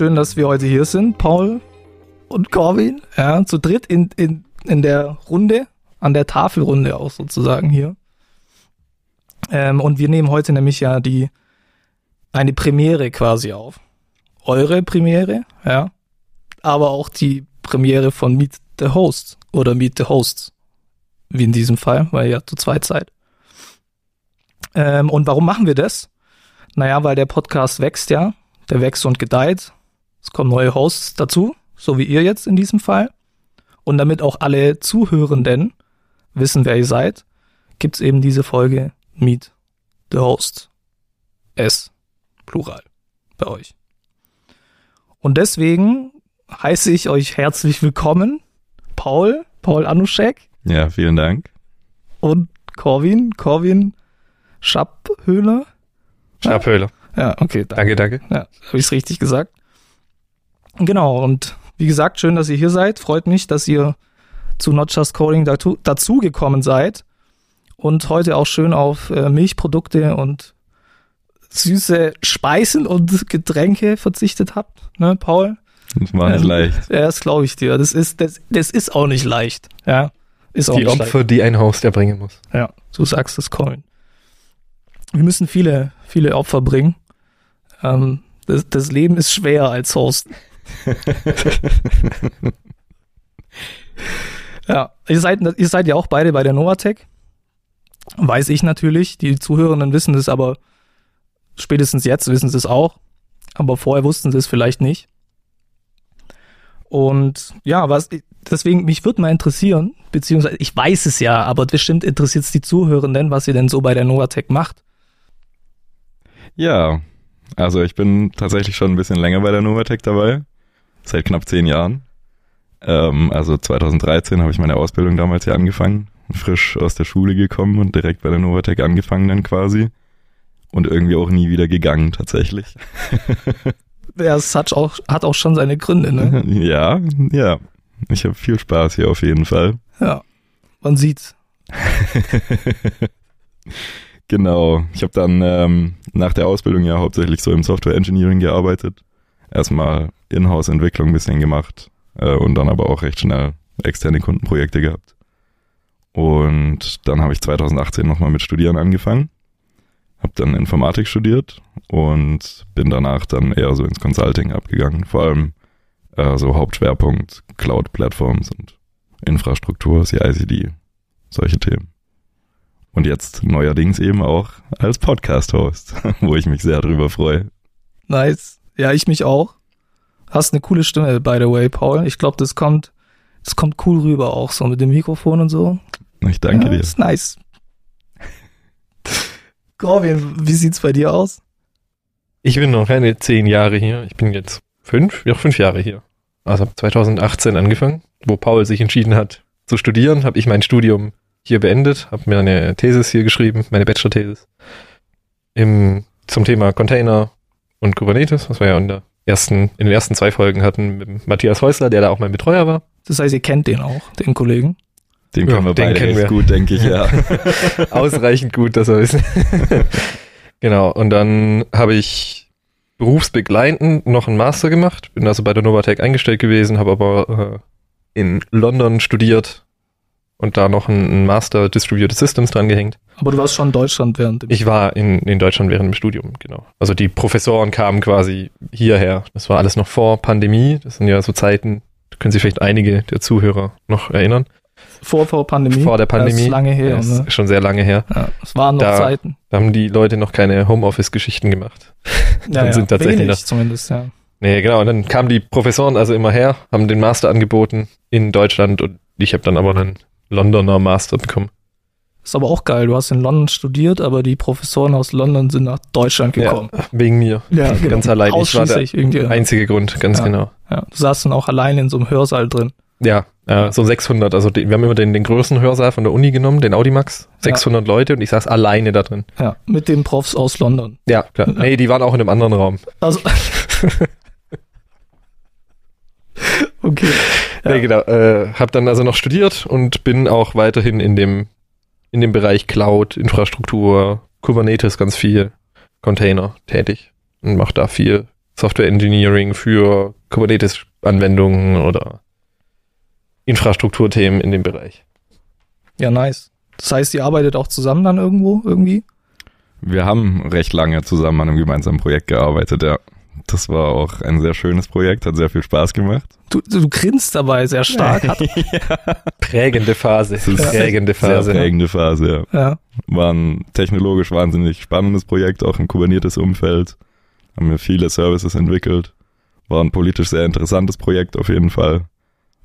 Schön, dass wir heute hier sind, Paul und Corwin. Ja, zu dritt in, in, in der Runde, an der Tafelrunde auch sozusagen hier. Ähm, und wir nehmen heute nämlich ja die eine Premiere quasi auf. Eure Premiere, ja. Aber auch die Premiere von Meet the Host oder Meet the Hosts. Wie in diesem Fall, weil ihr zu zweit seid. Ähm, und warum machen wir das? Naja, weil der Podcast wächst ja. Der wächst und gedeiht. Es kommen neue Hosts dazu, so wie ihr jetzt in diesem Fall. Und damit auch alle Zuhörenden wissen, wer ihr seid, gibt's eben diese Folge Meet the Host. S. Plural. Bei euch. Und deswegen heiße ich euch herzlich willkommen. Paul, Paul Anuschek. Ja, vielen Dank. Und Corwin, Corwin Schapphöhler. Schapphöhler. Ja, okay. Danke, danke. Ja, habe ich es richtig gesagt. Genau, und wie gesagt, schön, dass ihr hier seid. Freut mich, dass ihr zu Not Just Coding dazu, dazu gekommen seid und heute auch schön auf äh, Milchprodukte und süße Speisen und Getränke verzichtet habt, ne, Paul? Das war nicht Ähm, leicht. Ja, das glaube ich dir. Das ist, das, das ist auch nicht leicht. Ja, ist auch Die nicht Opfer, die ein Host erbringen muss. leicht. Ja, du sagst es, Colin. Wir müssen viele, viele Opfer bringen. Ähm, das, das Leben ist schwer als Host. Ja, ihr seid, ihr seid ja auch beide bei der Novatec. Weiß ich natürlich. Die Zuhörenden wissen das, aber spätestens jetzt wissen sie es auch. Aber vorher wussten sie es vielleicht nicht. Und ja, was, deswegen, mich würde mal interessieren, beziehungsweise ich weiß es ja, aber bestimmt interessiert es die Zuhörenden, was ihr denn so bei der Novatec macht. Ja, also ich bin tatsächlich schon ein bisschen länger bei der Novatec dabei. Seit knapp zehn Jahren. Ähm, also 2013 habe ich meine Ausbildung damals hier angefangen. Frisch aus der Schule gekommen und direkt bei der Novatec angefangen dann quasi. Und irgendwie auch nie wieder gegangen tatsächlich. Ja, es hat auch, hat auch schon seine Gründe, ne? ja, ja. Ich habe viel Spaß hier auf jeden Fall. Ja, man sieht's. Genau. Ich habe dann ähm, nach der Ausbildung ja hauptsächlich so im Software Engineering gearbeitet. Erstmal Inhouse-Entwicklung ein bisschen gemacht äh, und dann aber auch recht schnell externe Kundenprojekte gehabt. Und dann habe ich 2018 nochmal mit Studieren angefangen. Habe dann Informatik studiert und bin danach dann eher so ins Consulting abgegangen. Vor allem äh, so Hauptschwerpunkt Cloud-Plattforms und Infrastruktur, CICD, solche Themen. Und jetzt neuerdings eben auch als Podcast-Host, wo ich mich sehr drüber freue. Nice. Ja, ich mich auch. Hast eine coole Stimme, by the way, Paul. Ich glaube, das kommt, das kommt cool rüber auch, so mit dem Mikrofon und so. Ich danke ja, dir. Ist nice. Corwin, wie sieht's bei dir aus? Ich bin noch keine zehn Jahre hier. Ich bin jetzt fünf, ja, fünf Jahre hier. Also habe 2018 angefangen, wo Paul sich entschieden hat zu studieren, habe ich mein Studium hier beendet, habe mir eine Thesis hier geschrieben, meine Bachelor-Thesis im, zum Thema Container und Kubernetes, was wir ja in, der ersten, in den ersten zwei Folgen hatten mit Matthias Häusler, der da auch mein Betreuer war. Das heißt, ihr kennt den auch, den Kollegen. Den Ja, können wir den beide kennen wir. gut, denke ich, ja. Ausreichend gut, dass er ist. genau, und dann habe ich berufsbegleitend noch einen Master gemacht, bin also bei der Novatec eingestellt gewesen, habe aber äh, in London studiert und da noch einen Master Distributed Systems dran gehängt. Aber du warst schon in Deutschland während dem Ich war in, in Deutschland während dem Studium, genau. Also die Professoren kamen quasi hierher. Das war alles noch vor Pandemie. Das sind ja so Zeiten, da können sich vielleicht einige der Zuhörer noch erinnern. vor, vor Pandemie. Vor der Pandemie. Das ist lange her. Das ne? ist schon sehr lange her. Ja, es waren noch Da- Zeiten. Da haben die Leute noch keine Homeoffice-Geschichten gemacht. Ja, sind tatsächlich wenig zumindest, ja. Nee, genau. Und dann kamen die Professoren also immer her, haben den Master angeboten in Deutschland und ich habe dann aber einen Londoner Master bekommen. Ist aber auch geil. Du hast in London studiert, aber die Professoren aus London sind nach Deutschland gekommen. Ja, wegen mir. Ja, genau. Ganz allein. Ich war der dir. einzige Grund, ganz Ja. genau. Ja, du saßt dann auch allein in so einem Hörsaal drin. Ja, äh, so 600. Also die, wir haben immer den, den größten Hörsaal von der Uni genommen, den Audimax. 600 Leute und ich saß alleine da drin. Ja, mit den Profs aus London. Ja, klar. Nee, die waren auch in einem anderen Raum. Also. okay. Ja. Nee, genau. Äh, hab dann also noch studiert und bin auch weiterhin in dem, in dem Bereich Cloud, Infrastruktur, Kubernetes ganz viel, Container tätig und mache da viel Software Engineering für Kubernetes-Anwendungen oder Infrastrukturthemen in dem Bereich. Ja, nice. Das heißt, ihr arbeitet auch zusammen dann irgendwo, irgendwie? Wir haben recht lange zusammen an einem gemeinsamen Projekt gearbeitet, ja. Das war auch ein sehr schönes Projekt, hat sehr viel Spaß gemacht. Du, du grinst dabei sehr stark. Hat, Prägende Phase. Das ist Prägende Sehr Phase. prägende Phase, ja. ja. War ein technologisch wahnsinnig spannendes Projekt, auch im Kubernetes-Umfeld. Haben wir viele Services entwickelt. War ein politisch sehr interessantes Projekt auf jeden Fall.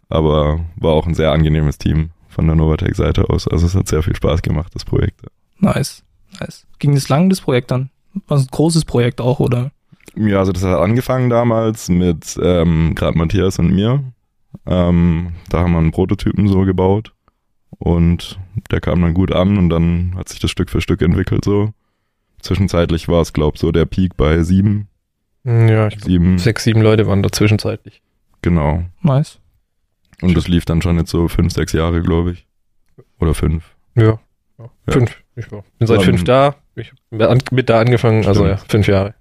Aber war auch ein sehr angenehmes Team von der Novatec-Seite aus. Also es hat sehr viel Spaß gemacht, das Projekt. Nice. Nice. Ging es lang, das Projekt dann? War es ein großes Projekt auch, oder? Ja, also das hat angefangen damals mit ähm, gerade Matthias und mir. Ähm, da haben wir einen Prototypen so gebaut und der kam dann gut an und dann hat sich das Stück für Stück entwickelt so. Zwischenzeitlich war es, glaube so der Peak bei sieben. Ja, ich glaub, Sieben, sechs, sieben Leute waren da zwischenzeitlich. genau. Nice. Und das lief dann schon jetzt so fünf, sechs Jahre, glaube ich. Oder fünf. Ja. ja. Ja. Fünf. Ich war, bin seit Ähm, fünf da. Ich hab mit da angefangen, also ja, Stimmt. fünf Jahre.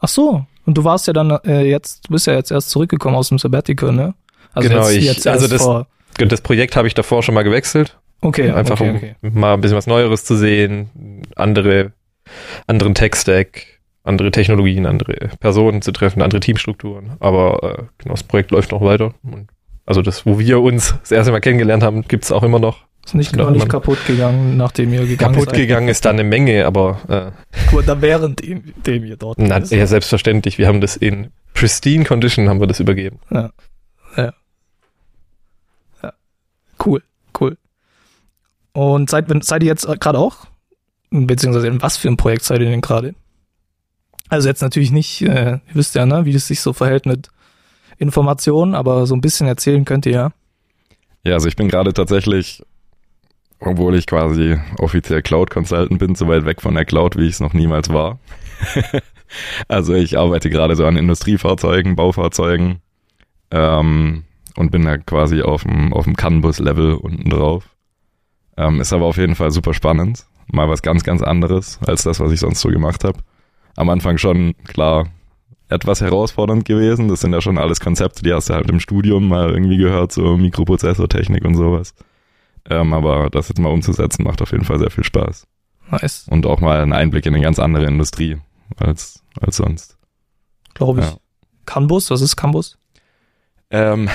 Ach so. Und du warst ja dann äh, jetzt, du bist ja jetzt erst zurückgekommen aus dem Sabbatical, ne? Also Genau, jetzt, ich- jetzt also das- vor. Das Projekt habe ich davor schon mal gewechselt. Okay, einfach okay, um okay. mal ein bisschen was Neueres zu sehen, andere, anderen Tech-Stack, andere Technologien, andere Personen zu treffen, andere Teamstrukturen. Aber äh, genau, das Projekt läuft noch weiter. Und also das, wo wir uns das erste Mal kennengelernt haben, gibt's auch immer noch. Ist nicht, noch nicht kaputt gegangen, nachdem ihr gegangen Kaputt seid. gegangen ist da eine Menge, aber äh, Oder während dem, dem ihr dort na, ist. ja, selbstverständlich. Wir haben das in pristine Condition haben wir das übergeben. Cool, cool. Und seid, seid ihr jetzt gerade auch? Beziehungsweise in was für ein Projekt seid ihr denn gerade? Also jetzt natürlich nicht, äh, ihr wisst ja, ne, wie es sich so verhält mit Informationen, aber so ein bisschen erzählen könnt ihr ja. Ja, also ich bin gerade tatsächlich, obwohl ich quasi offiziell Cloud Consultant bin, so weit weg von der Cloud, wie ich es noch niemals war. also ich arbeite gerade so an Industriefahrzeugen, Baufahrzeugen ähm, und bin da quasi auf dem, auf dem CAN-Bus-Level unten drauf. Ähm, ist aber auf jeden Fall super spannend. Mal was ganz, ganz anderes als das, was ich sonst so gemacht habe. Am Anfang schon, klar, etwas herausfordernd gewesen. Das sind ja schon alles Konzepte, die hast du halt im Studium mal irgendwie gehört, so Mikroprozessortechnik und sowas. Ähm, aber das jetzt mal umzusetzen, macht auf jeden Fall sehr viel Spaß. Nice, Und auch mal einen Einblick in eine ganz andere Industrie als, als sonst. glaube ich. Ja. Canbus, was ist Canbus? Ähm,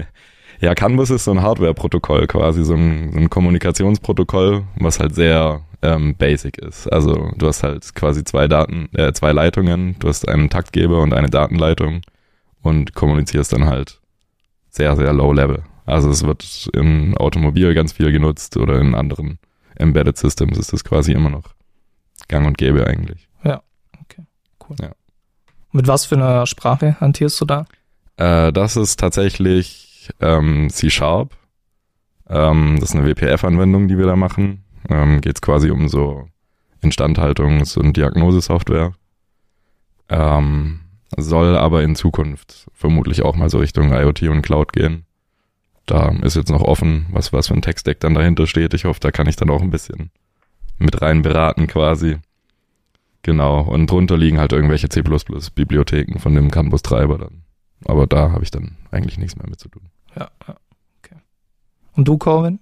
ja, Canvas ist so ein Hardware-Protokoll quasi, so ein, so ein Kommunikationsprotokoll, was halt sehr ähm, basic ist. Also du hast halt quasi zwei Daten, äh, zwei Leitungen, du hast einen Taktgeber und eine Datenleitung und kommunizierst dann halt sehr, sehr low level. Also es wird im Automobil ganz viel genutzt oder in anderen Embedded Systems ist das quasi immer noch gang und gäbe eigentlich. Mit was für einer Sprache hantierst du da? Äh, das ist tatsächlich ähm, C-Sharp. Ähm, das ist eine WPF-Anwendung, die wir da machen. Ähm, Geht es quasi um so Instandhaltungs- und Diagnosesoftware. Ähm, soll aber in Zukunft vermutlich auch mal so Richtung IoT und Cloud gehen. Da ist jetzt noch offen, was, was für ein Tech-Stack dann dahinter steht. Ich hoffe, da kann ich dann auch ein bisschen mit rein beraten quasi. Genau, und drunter liegen halt irgendwelche C++-Bibliotheken von dem Campus-Treiber dann. Aber da habe ich dann eigentlich nichts mehr mit zu tun. Ja, ja. Okay. Und du, Corwin?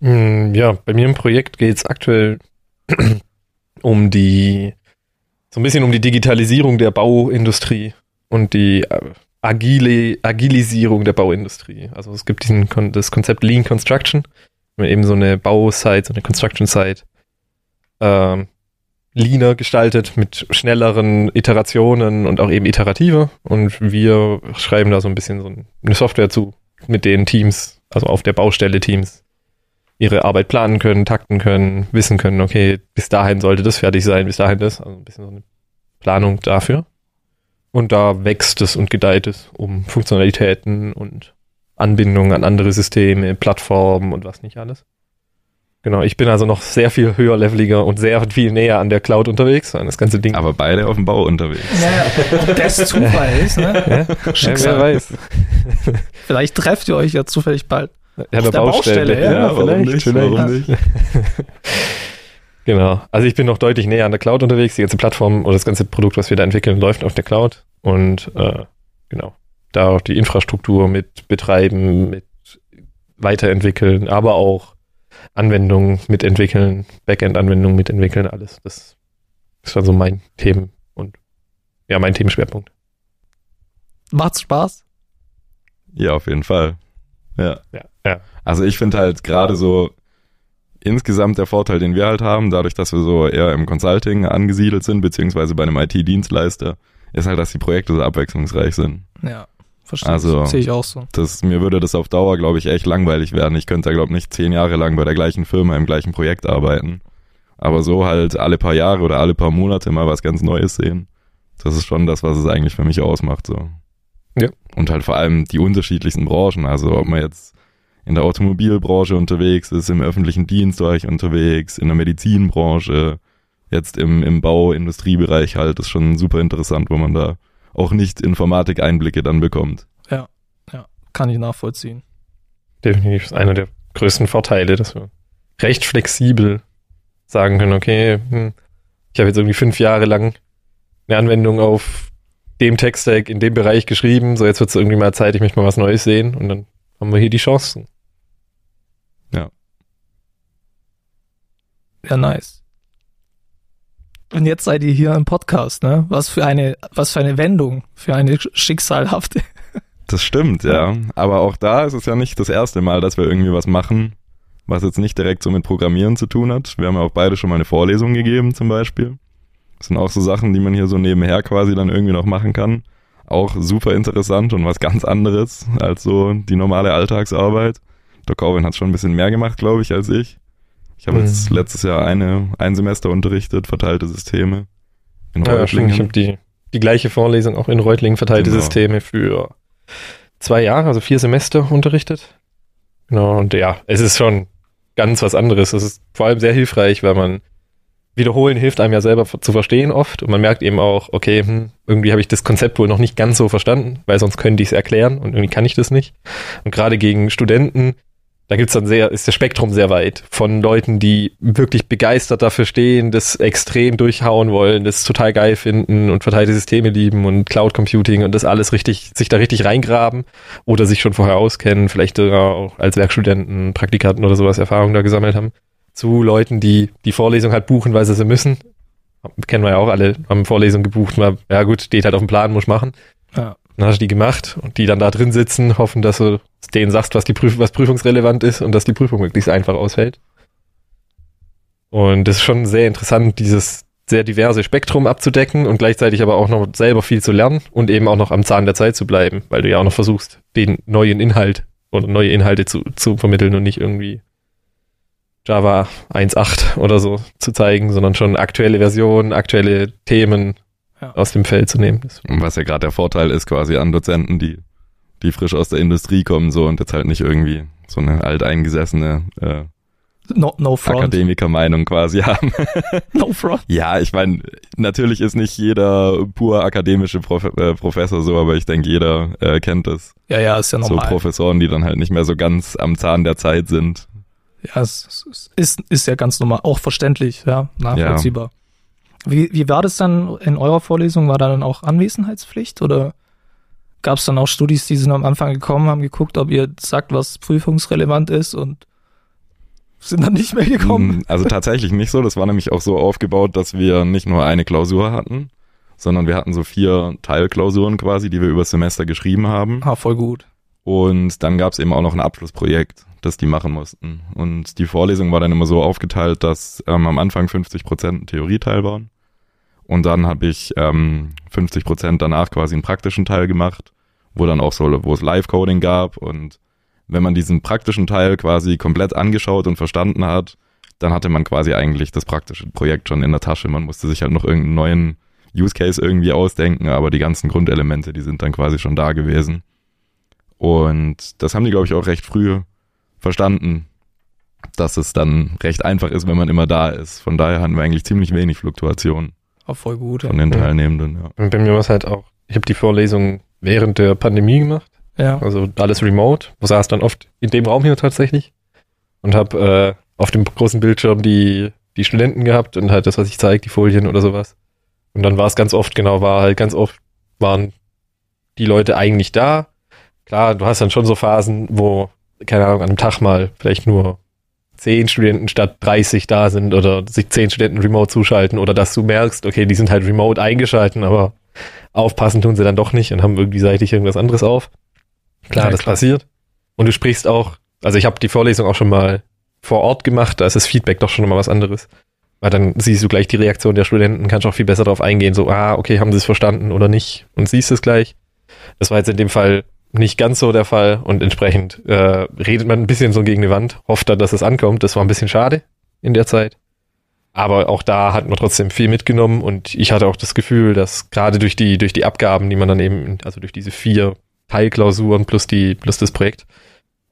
Mm, Ja, bei mir im Projekt geht es aktuell um die, so ein bisschen um die Digitalisierung der Bauindustrie und die äh, agile, Agilisierung der Bauindustrie. Also es gibt diesen, das Konzept Lean Construction, wenn eben so eine Bausite, so eine Construction Site ähm, leaner gestaltet mit schnelleren Iterationen und auch eben iterativer. Und wir schreiben da so ein bisschen so eine Software zu, mit den Teams, also auf der Baustelle Teams ihre Arbeit planen können, takten können, wissen können, okay, bis dahin sollte das fertig sein, bis dahin das, also ein bisschen so eine Planung dafür. Und da wächst es und gedeiht es um Funktionalitäten und Anbindungen an andere Systeme, Plattformen und was nicht alles. Genau, ich bin also noch sehr viel höherleveliger und sehr viel näher an der Cloud unterwegs, an das ganze Ding. Aber beide auf dem Bau unterwegs. Naja, ob das Zufall ist, ne? ja, Schicksal. wer weiß. Vielleicht trefft ihr euch ja zufällig bald. Ja, Auf der Baustelle, ja, warum vielleicht, nicht, vielleicht. warum nicht? Genau. Also ich bin noch deutlich näher an der Cloud unterwegs. Die ganze Plattform oder das ganze Produkt, was wir da entwickeln, läuft auf der Cloud. Und äh, genau, da auch die Infrastruktur mit betreiben, mit weiterentwickeln, aber auch Anwendungen mitentwickeln, Backend-Anwendungen mitentwickeln, alles. Das ist dann so mein Themen und ja, mein Themenschwerpunkt. Macht's Spaß? Ja, auf jeden Fall. Ja. Ja, ja. Also ich finde halt gerade so insgesamt der Vorteil, den wir halt haben, dadurch, dass wir so eher im Consulting angesiedelt sind, beziehungsweise bei einem IT-Dienstleister, ist halt, dass die Projekte so abwechslungsreich sind. Ja, verstehe Also- ich. Sehe ich auch so. Das, mir würde das auf Dauer, glaube ich, echt langweilig werden. Ich könnte da, glaube ich, nicht zehn Jahre lang bei der gleichen Firma im gleichen Projekt arbeiten. Aber so halt alle paar Jahre oder alle paar Monate mal was ganz Neues sehen. Das ist schon das, was es eigentlich für mich ausmacht, so. Ja. Und halt vor allem die unterschiedlichsten Branchen. Also ob man jetzt in der Automobilbranche unterwegs ist, im öffentlichen Dienst war ich unterwegs, in der Medizinbranche, jetzt im, im Bau-Industriebereich halt, ist schon super interessant, wo man da auch nicht Informatik-Einblicke dann bekommt. Kann ich nachvollziehen. Definitiv ist einer der größten Vorteile, dass wir recht flexibel sagen können, okay, hm, ich habe jetzt irgendwie fünf Jahre lang eine Anwendung auf dem Tech-Stack in dem Bereich geschrieben, so jetzt wird es irgendwie mal Zeit, ich möchte mal was Neues sehen und dann haben wir hier die Chancen. Ja, nice. Und jetzt seid ihr hier im Podcast, ne? Was für eine, was für eine Wendung, für eine schicksalhafte. Das stimmt, ja. Aber auch da ist es ja nicht das erste Mal, dass wir irgendwie was machen, was jetzt nicht direkt so mit Programmieren zu tun hat. Wir haben ja auch beide schon mal eine Vorlesung gegeben, zum Beispiel. Das sind auch so Sachen, die man hier so nebenher quasi dann irgendwie noch machen kann. Auch super interessant und was ganz anderes als so die normale Alltagsarbeit. Der Corwin hat schon ein bisschen mehr gemacht, glaube ich, als ich. Ich habe jetzt Mhm. letztes Jahr eine, ein Semester unterrichtet, verteilte Systeme. In Ja, stimmt. Ich Reutlingen. habe die, die gleiche Vorlesung auch in Reutlingen verteilte Genau. Systeme für zwei Jahre, also vier Semester unterrichtet. Genau, und ja, es ist schon ganz was anderes. Es ist vor allem sehr hilfreich, weil man wiederholen hilft einem ja selber zu verstehen oft und man merkt eben auch, okay, hm, irgendwie habe ich das Konzept wohl noch nicht ganz so verstanden, weil sonst könnte ich es erklären und irgendwie kann ich das nicht. Und gerade gegen Studenten, da gibt's dann sehr, ist das Spektrum sehr weit von Leuten, die wirklich begeistert dafür stehen, das extrem durchhauen wollen, das total geil finden und verteilte Systeme lieben und Cloud Computing und das alles richtig, sich da richtig reingraben oder sich schon vorher auskennen, vielleicht sogar auch als Werkstudenten, Praktikanten oder sowas Erfahrung da gesammelt haben, zu Leuten, die die Vorlesung halt buchen, weil sie sie müssen. Kennen wir ja auch alle, haben Vorlesungen gebucht, mal, ja gut, steht halt auf dem Plan, muss machen. Ja. Dann hast du die gemacht und die dann da drin sitzen, hoffen, dass du denen sagst, was die Prüf was prüfungsrelevant ist und dass die Prüfung möglichst einfach ausfällt. Und das ist schon sehr interessant, dieses sehr diverse Spektrum abzudecken und gleichzeitig aber auch noch selber viel zu lernen und eben auch noch am Zahn der Zeit zu bleiben, weil du ja auch noch versuchst, den neuen Inhalt oder neue Inhalte zu, zu vermitteln und nicht irgendwie Java 1.8 oder so zu zeigen, sondern schon aktuelle Versionen, aktuelle Themen Ja. aus dem Feld zu nehmen. Das Und was ja gerade der Vorteil ist quasi an Dozenten, die, die frisch aus der Industrie kommen so und jetzt halt nicht irgendwie so eine alteingesessene äh, No, no. Akademiker-Meinung quasi haben. No front. ja, ich meine, natürlich ist nicht jeder pur akademische Prof äh, Professor so, aber ich denke, jeder äh, kennt das. Ja, ja, ist ja So normal. Professoren, die dann halt nicht mehr so ganz am Zahn der Zeit sind. Ja, es, es ist, ist ja ganz normal. Auch verständlich, ja, nachvollziehbar. Wie, wie war das dann in eurer Vorlesung? War da dann auch Anwesenheitspflicht oder gab es dann auch Studis, die sind am Anfang gekommen, haben geguckt, ob ihr sagt, was prüfungsrelevant ist und sind dann nicht mehr gekommen? Mm, Also tatsächlich nicht so. Das war nämlich auch so aufgebaut, dass wir nicht nur eine Klausur hatten, sondern wir hatten so vier Teilklausuren quasi, die wir über das Semester geschrieben haben. Ah, voll gut. Und dann gab es eben auch noch ein Abschlussprojekt, das die machen mussten. Und die Vorlesung war dann immer so aufgeteilt, dass ähm, am Anfang 50 Prozent Theorieteil waren. Und dann habe ich ähm, 50 Prozent danach quasi einen praktischen Teil gemacht, wo dann auch so, wo es Live-Coding gab und wenn man diesen praktischen Teil quasi komplett angeschaut und verstanden hat, dann hatte man quasi eigentlich das praktische Projekt schon in der Tasche. Man musste sich halt noch irgendeinen neuen Use Case irgendwie ausdenken, aber die ganzen Grundelemente, die sind dann quasi schon da gewesen. Und das haben die, glaube ich, auch recht früh verstanden, dass es dann recht einfach ist, wenn man immer da ist. Von daher hatten wir eigentlich ziemlich wenig Fluktuation Auch voll gut. von Ja. den Teilnehmenden. Ja. Und bei mir war es halt auch, ich habe die Vorlesung während der Pandemie gemacht, ja. also alles remote. Ich saß dann oft in dem Raum hier tatsächlich und habe äh, auf dem großen Bildschirm die, die Studenten gehabt und halt das, was ich zeige, die Folien oder sowas. Und dann war es ganz oft, genau, war halt ganz oft, waren die Leute eigentlich da. Klar, du hast dann schon so Phasen, wo, keine Ahnung, an einem Tag mal vielleicht nur zehn Studenten statt 30 da sind oder sich zehn Studenten remote zuschalten oder dass du merkst, okay, die sind halt remote eingeschalten, aber aufpassen tun sie dann doch nicht und haben irgendwie seitlich irgendwas anderes auf. Klar, Ja, das klar. passiert. Und du sprichst auch, also ich habe die Vorlesung auch schon mal vor Ort gemacht, da ist das Feedback doch schon mal was anderes. Weil dann siehst du gleich die Reaktion der Studenten, kannst auch viel besser darauf eingehen, so, ah, okay, haben sie es verstanden oder nicht und siehst es gleich. Das war jetzt in dem Fall nicht ganz so der Fall und entsprechend äh, redet man ein bisschen so gegen die Wand, hofft dann, dass es ankommt. Das war ein bisschen schade in der Zeit. Aber auch da hat man trotzdem viel mitgenommen und ich hatte auch das Gefühl, dass gerade durch die, durch die Abgaben, die man dann eben, also durch diese vier Teilklausuren plus die, plus das Projekt,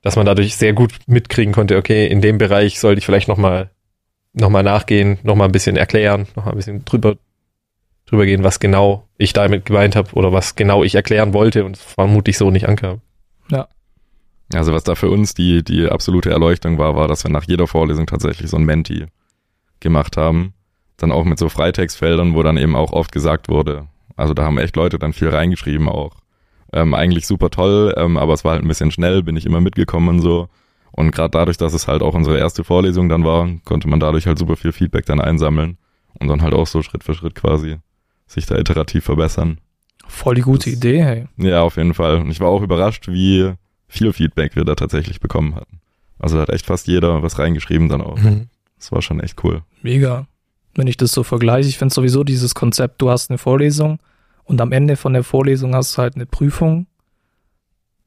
dass man dadurch sehr gut mitkriegen konnte, okay, in dem Bereich sollte ich vielleicht nochmal noch mal nachgehen, nochmal ein bisschen erklären, nochmal ein bisschen drüber, drüber gehen, was genau ich damit gemeint habe oder was genau ich erklären wollte und vermutlich so nicht ankam. Also was da für uns die, die absolute Erleuchtung war, war, dass wir nach jeder Vorlesung tatsächlich so ein Menti gemacht haben. Dann auch mit so Freitextfeldern, wo dann eben auch oft gesagt wurde, also da haben echt Leute dann viel reingeschrieben auch. Ähm, eigentlich super toll, ähm, aber es war halt ein bisschen schnell, bin ich immer mitgekommen und so. Und gerade dadurch, dass es halt auch unsere erste Vorlesung dann war, konnte man dadurch halt super viel Feedback dann einsammeln und dann halt auch so Schritt für Schritt quasi sich da iterativ verbessern. Voll die gute Das- Idee, hey. Ja, auf jeden Fall. Und ich war auch überrascht, wie viel Feedback wir da tatsächlich bekommen hatten. Also da hat echt fast jeder was reingeschrieben dann auch. Das war schon echt cool. Mega. Wenn ich das so vergleiche, ich finde sowieso dieses Konzept, du hast eine Vorlesung und am Ende von der Vorlesung hast du halt eine Prüfung,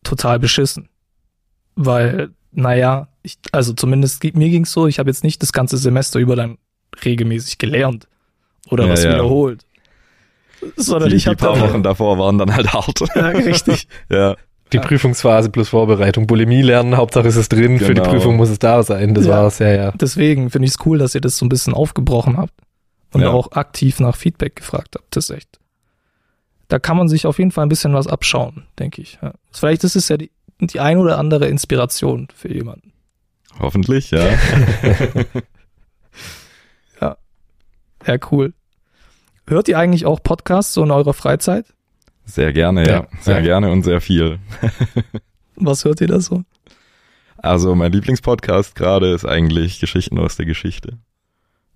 total beschissen. Weil, naja, ich, also zumindest mir ging's so, ich habe jetzt nicht das ganze Semester über dann regelmäßig gelernt oder Ja, was ja. wiederholt. Sondern Die, ich die habe paar Wochen davor waren dann halt hart. Ja, richtig. ja. Die Prüfungsphase plus Vorbereitung, Bulimie lernen, Hauptsache es ist drin, für die Genau. Prüfung muss es da sein, das Ja. war's, ja, ja. Deswegen finde ich es cool, dass ihr das so ein bisschen aufgebrochen habt und Ja. auch aktiv nach Feedback gefragt habt. Das ist echt. Da kann man sich auf jeden Fall ein bisschen was abschauen, denke ich. Ja. Vielleicht ist es ja die, die ein oder andere Inspiration für jemanden. Hoffentlich, ja. Ja, cool. Hört ihr eigentlich auch Podcasts so in eurer Freizeit? Sehr gerne, ja. Ja, Sehr ja. gerne und sehr viel. Was hört ihr da so? Also mein Lieblingspodcast gerade ist eigentlich Geschichten aus der Geschichte.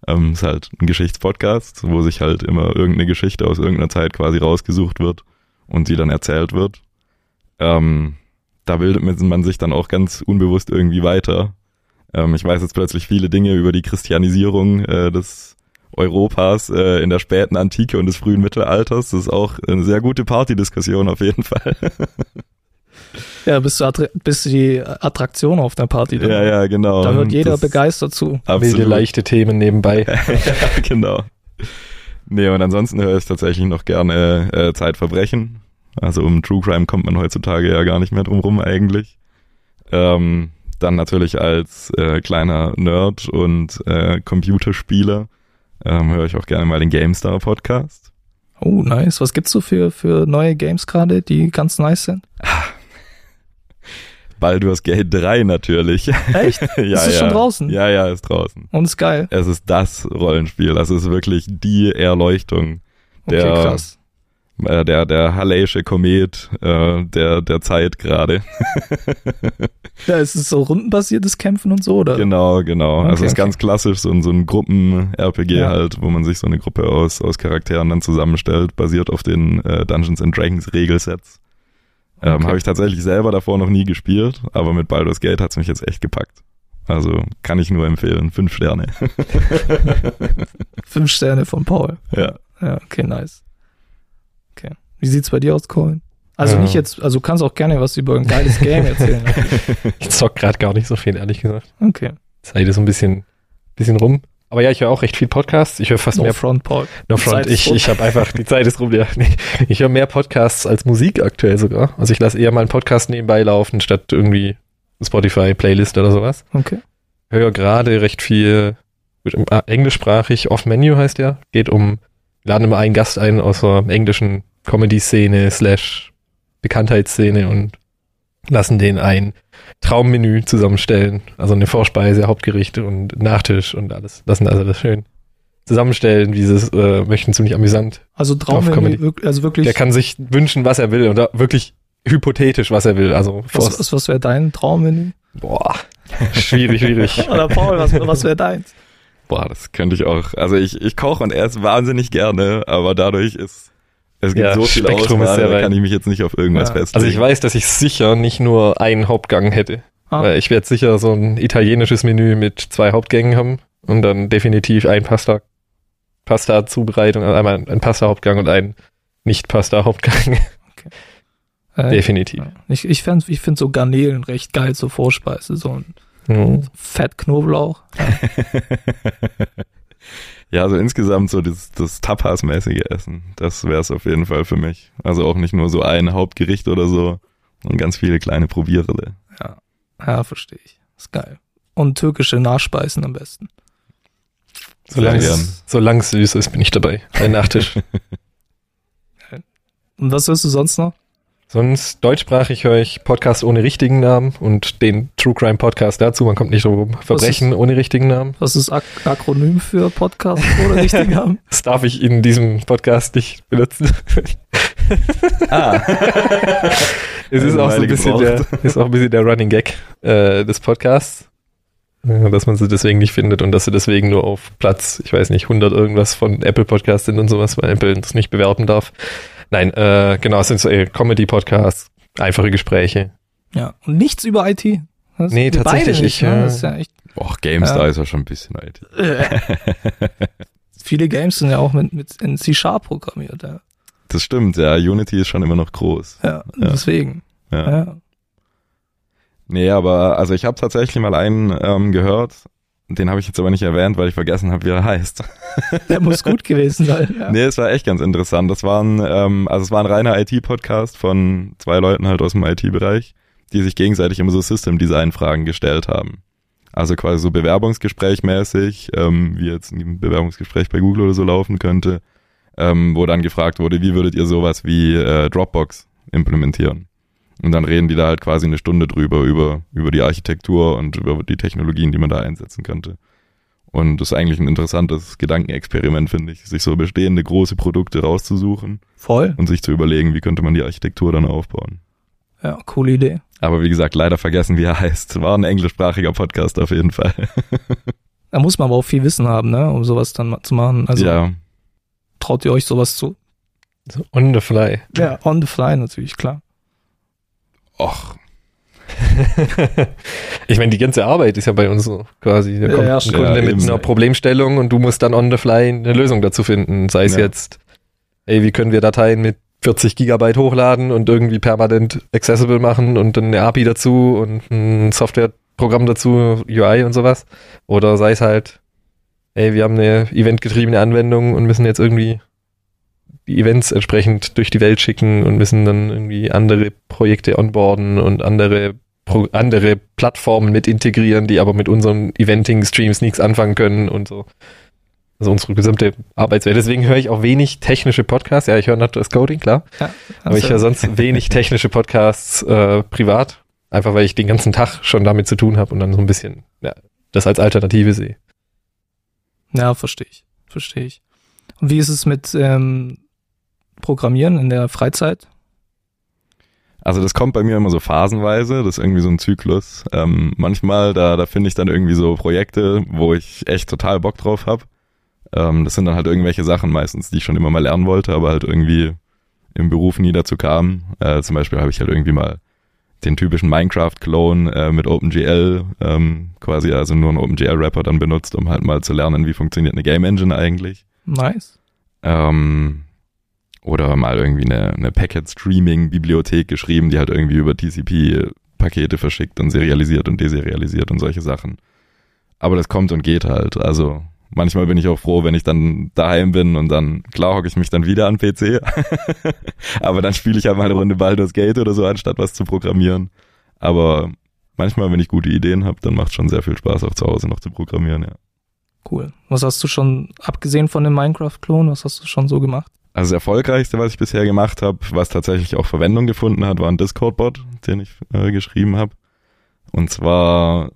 Ähm, ist halt ein Geschichtspodcast, wo sich halt immer irgendeine Geschichte aus irgendeiner Zeit quasi rausgesucht wird und die dann erzählt wird. Ähm, da bildet man sich dann auch ganz unbewusst irgendwie weiter. Ähm, ich weiß jetzt plötzlich viele Dinge über die Christianisierung äh, des Europas äh, in der späten Antike und des frühen Mittelalters. Das ist auch eine sehr gute Partydiskussion auf jeden Fall. Ja, bist du, bist du die Attraktion auf der Party? dann? ja, ja, genau. Da hört jeder Das- begeistert zu. Wilde, leichte Themen nebenbei. ja, genau. Nee, und ansonsten höre ich tatsächlich noch gerne äh, Zeitverbrechen. Also um True Crime kommt man heutzutage ja gar nicht mehr drum rum eigentlich. Ähm, dann natürlich als äh, kleiner Nerd und äh, Computerspieler ähm, höre ich auch gerne mal den GameStar Podcast. Oh, nice. Was gibt's so für, für neue Games gerade, die ganz nice sind? Baldur's Gate 3 natürlich. Echt? ja, Ist es ja. schon draußen? Ja, ja, ist draußen. Und ist geil. Es ist das Rollenspiel. Das ist wirklich die Erleuchtung. Okay, Der- krass. Äh, der der Halleische Komet äh, der der Zeit gerade. Ja, ist es so rundenbasiertes Kämpfen und so, oder? genau, genau. Okay, also es ist okay. ganz klassisch so ein so ein Gruppen RPG Ja. halt, wo man sich so eine Gruppe aus aus Charakteren dann zusammenstellt, basiert auf den äh, Dungeons and Dragons Regelsets. Ähm, Okay. Habe ich tatsächlich selber davor noch nie gespielt, aber mit Baldur's Gate hat's mich jetzt echt gepackt. Also kann ich nur empfehlen. Fünf Sterne. Fünf Sterne von Paul. ja. Ja, okay, nice. Wie sieht's bei dir aus, Colin? Also Ja. nicht jetzt, also du kannst auch gerne was über ein geiles Game erzählen. Ich zock gerade gar nicht so viel, ehrlich gesagt. Okay. Zeit ist so ein bisschen, bisschen rum. Aber ja, ich höre auch recht viel Podcasts. Ich höre fast No mehr Front Paul. No Front. Ich, ich habe einfach, die Zeit ist rum. Ja. Nee. Ich höre mehr Podcasts als Musik aktuell sogar. Also ich lasse eher mal einen Podcast nebenbei laufen, statt irgendwie Spotify, Playlist oder sowas. Okay. Höre gerade recht viel, ah, englischsprachig, Off-Menu heißt der. Geht um, laden immer einen Gast ein aus der englischen Comedy-Szene slash Bekanntheitsszene und lassen den ein Traummenü zusammenstellen. Also eine Vorspeise, Hauptgerichte und Nachtisch und alles. Lassen also das schön zusammenstellen, dieses äh, möchten ziemlich amüsant. Also. Traummenü, also wirklich, Der kann sich wünschen, was er will und wirklich hypothetisch, was er will. Also was, was, was wäre dein Traummenü? boah, schwierig, schwierig. Oder Paul, was, was wäre deins? Boah, das könnte ich auch. Also ich, ich koche und esse wahnsinnig gerne, aber dadurch ist, es gibt Ja, so viel Spektrum Auswahl, da kann ich mich jetzt nicht auf irgendwas Ja. festlegen. Also ich weiß, dass ich sicher nicht nur einen Hauptgang hätte. Ah, Weil ich werde sicher so ein italienisches Menü mit zwei Hauptgängen haben und dann definitiv ein Pasta, Pasta-Zubereitung, also einmal ein Pasta-Hauptgang und ein Nicht-Pasta-Hauptgang. äh, definitiv. Ich, ich, ich finde so Garnelen recht geil zur Vorspeise. So ein Mhm. Fett Knoblauch. ja, also insgesamt so das, das Tapas-mäßige Essen, das wäre es auf jeden Fall für mich. Also auch nicht nur so ein Hauptgericht oder so und ganz viele kleine Probierele. Ja, verstehe ich. Ist geil. Und türkische Nachspeisen am besten. Solange es solange es süß ist, bin ich dabei. Ein Nachtisch. Und was hörst du sonst noch? Sonst deutschsprachig höre ich Podcast ohne richtigen Namen und den True Crime Podcast dazu. Man kommt nicht drum rum. Verbrechen ohne richtigen Namen. Was ist Ak Akronym für Podcast oder richtig haben? Das darf ich in diesem Podcast nicht benutzen. Ah. Es ist auch so ein bisschen der, ist auch ein bisschen der Running Gag äh, des Podcasts, dass man sie deswegen nicht findet und dass sie deswegen nur auf Platz, ich weiß nicht, 100 irgendwas von Apple Podcasts sind und sowas, weil Apple das nicht bewerten darf. Nein, äh, genau, es sind so äh, Comedy-Podcasts, einfache Gespräche. Ja. Und nichts über IT? Das- Nee, tatsächlich nicht, ne? ja. Das ist ja echt. Boah, GameStar Ja. ist ja schon ein bisschen IT. Viele Games sind ja auch mit, mit in C-Sharp programmiert. Ja, Das stimmt, ja, Unity ist schon immer noch groß. ja, Ja. deswegen. Ja. Ja. Nee, aber also ich habe tatsächlich mal einen ähm, gehört, den habe ich jetzt aber nicht erwähnt, weil ich vergessen habe, wie er heißt. Der muss gut gewesen sein. Ja. Nee, es war echt ganz interessant. Das war ein, ähm, also es war ein reiner IT-Podcast von zwei Leuten halt aus dem IT-Bereich, die sich gegenseitig immer so System-Design-Fragen gestellt haben. Also quasi so Bewerbungsgespräch-mäßig, ähm, wie jetzt ein Bewerbungsgespräch bei Google oder so laufen könnte, ähm, wo dann gefragt wurde, wie würdet ihr sowas wie äh, Dropbox implementieren? Und dann reden die da halt quasi eine Stunde drüber, über, über die Architektur und über die Technologien, die man da einsetzen könnte. Und das ist eigentlich ein interessantes Gedankenexperiment, finde ich, sich so bestehende große Produkte rauszusuchen Voll. und sich zu überlegen, wie könnte man die Architektur dann aufbauen. Ja, coole Idee. Aber wie gesagt, leider vergessen, wie er heißt. War ein englischsprachiger Podcast auf jeden Fall. Da muss man aber auch viel Wissen haben, ne, um sowas dann zu machen. Also ja, traut ihr euch sowas zu? So on the fly. Ja, on the fly natürlich, klar. Och, ich meine, die ganze Arbeit ist ja bei uns so quasi. Da kommt ja, ein. Kunde Ja, mit einer Problemstellung und du musst dann on the fly eine Lösung dazu finden. Sei es Ja. jetzt, ey, wie können wir Dateien mit 40 Gigabyte hochladen und irgendwie permanent accessible machen und dann eine API dazu und ein Softwareprogramm dazu, UI und sowas. Oder sei es halt, ey, wir haben eine eventgetriebene Anwendung und müssen jetzt irgendwie die Events entsprechend durch die Welt schicken und müssen dann irgendwie andere Projekte onboarden und andere Pro andere Plattformen mit integrieren, die aber mit unseren Eventing-Streams nichts anfangen können und so. Also unsere gesamte Arbeitswelt. Deswegen höre ich auch wenig technische Podcasts. Ja, ich höre Just Coding, klar. Ja, Aber ich höre sonst wenig technische Podcasts äh, privat. Einfach weil ich den ganzen Tag schon damit zu tun habe und dann so ein bisschen ja, das als Alternative sehe. Ja, verstehe ich. Verstehe ich. Und wie ist es mit ähm, Programmieren in der Freizeit? Also das kommt bei mir immer so phasenweise, das ist irgendwie so ein Zyklus. Ähm, manchmal, da, da finde ich dann irgendwie so Projekte, wo ich echt total Bock drauf habe. Ähm, das sind dann halt irgendwelche Sachen meistens, die ich schon immer mal lernen wollte, aber halt irgendwie im Beruf nie dazu kam. Äh, zum Beispiel habe ich halt irgendwie mal den typischen Minecraft-Clone äh, mit OpenGL, ähm, quasi also nur einen OpenGL-Wrapper dann benutzt, um halt mal zu lernen, wie funktioniert eine Game Engine eigentlich. Nice. Ähm, oder mal irgendwie eine, eine Packet-Streaming-Bibliothek geschrieben, die halt irgendwie über TCP Pakete verschickt und serialisiert und deserialisiert und solche Sachen. Aber das kommt und geht halt. Also manchmal bin ich auch froh, wenn ich dann daheim bin und dann, klar hocke ich mich dann wieder an PC. Aber dann spiele ich halt mal eine Runde Baldur's Gate oder so, anstatt was zu programmieren. Aber manchmal, wenn ich gute Ideen habe, dann macht schon sehr viel Spaß, auch zu Hause noch zu programmieren, ja. Cool. Was hast du schon, abgesehen von dem Minecraft-Klon, was hast du schon so gemacht? Also das Erfolgreichste, was ich bisher gemacht habe, was tatsächlich auch Verwendung gefunden hat, war ein Discord-Bot, den ich äh, geschrieben habe. Und zwar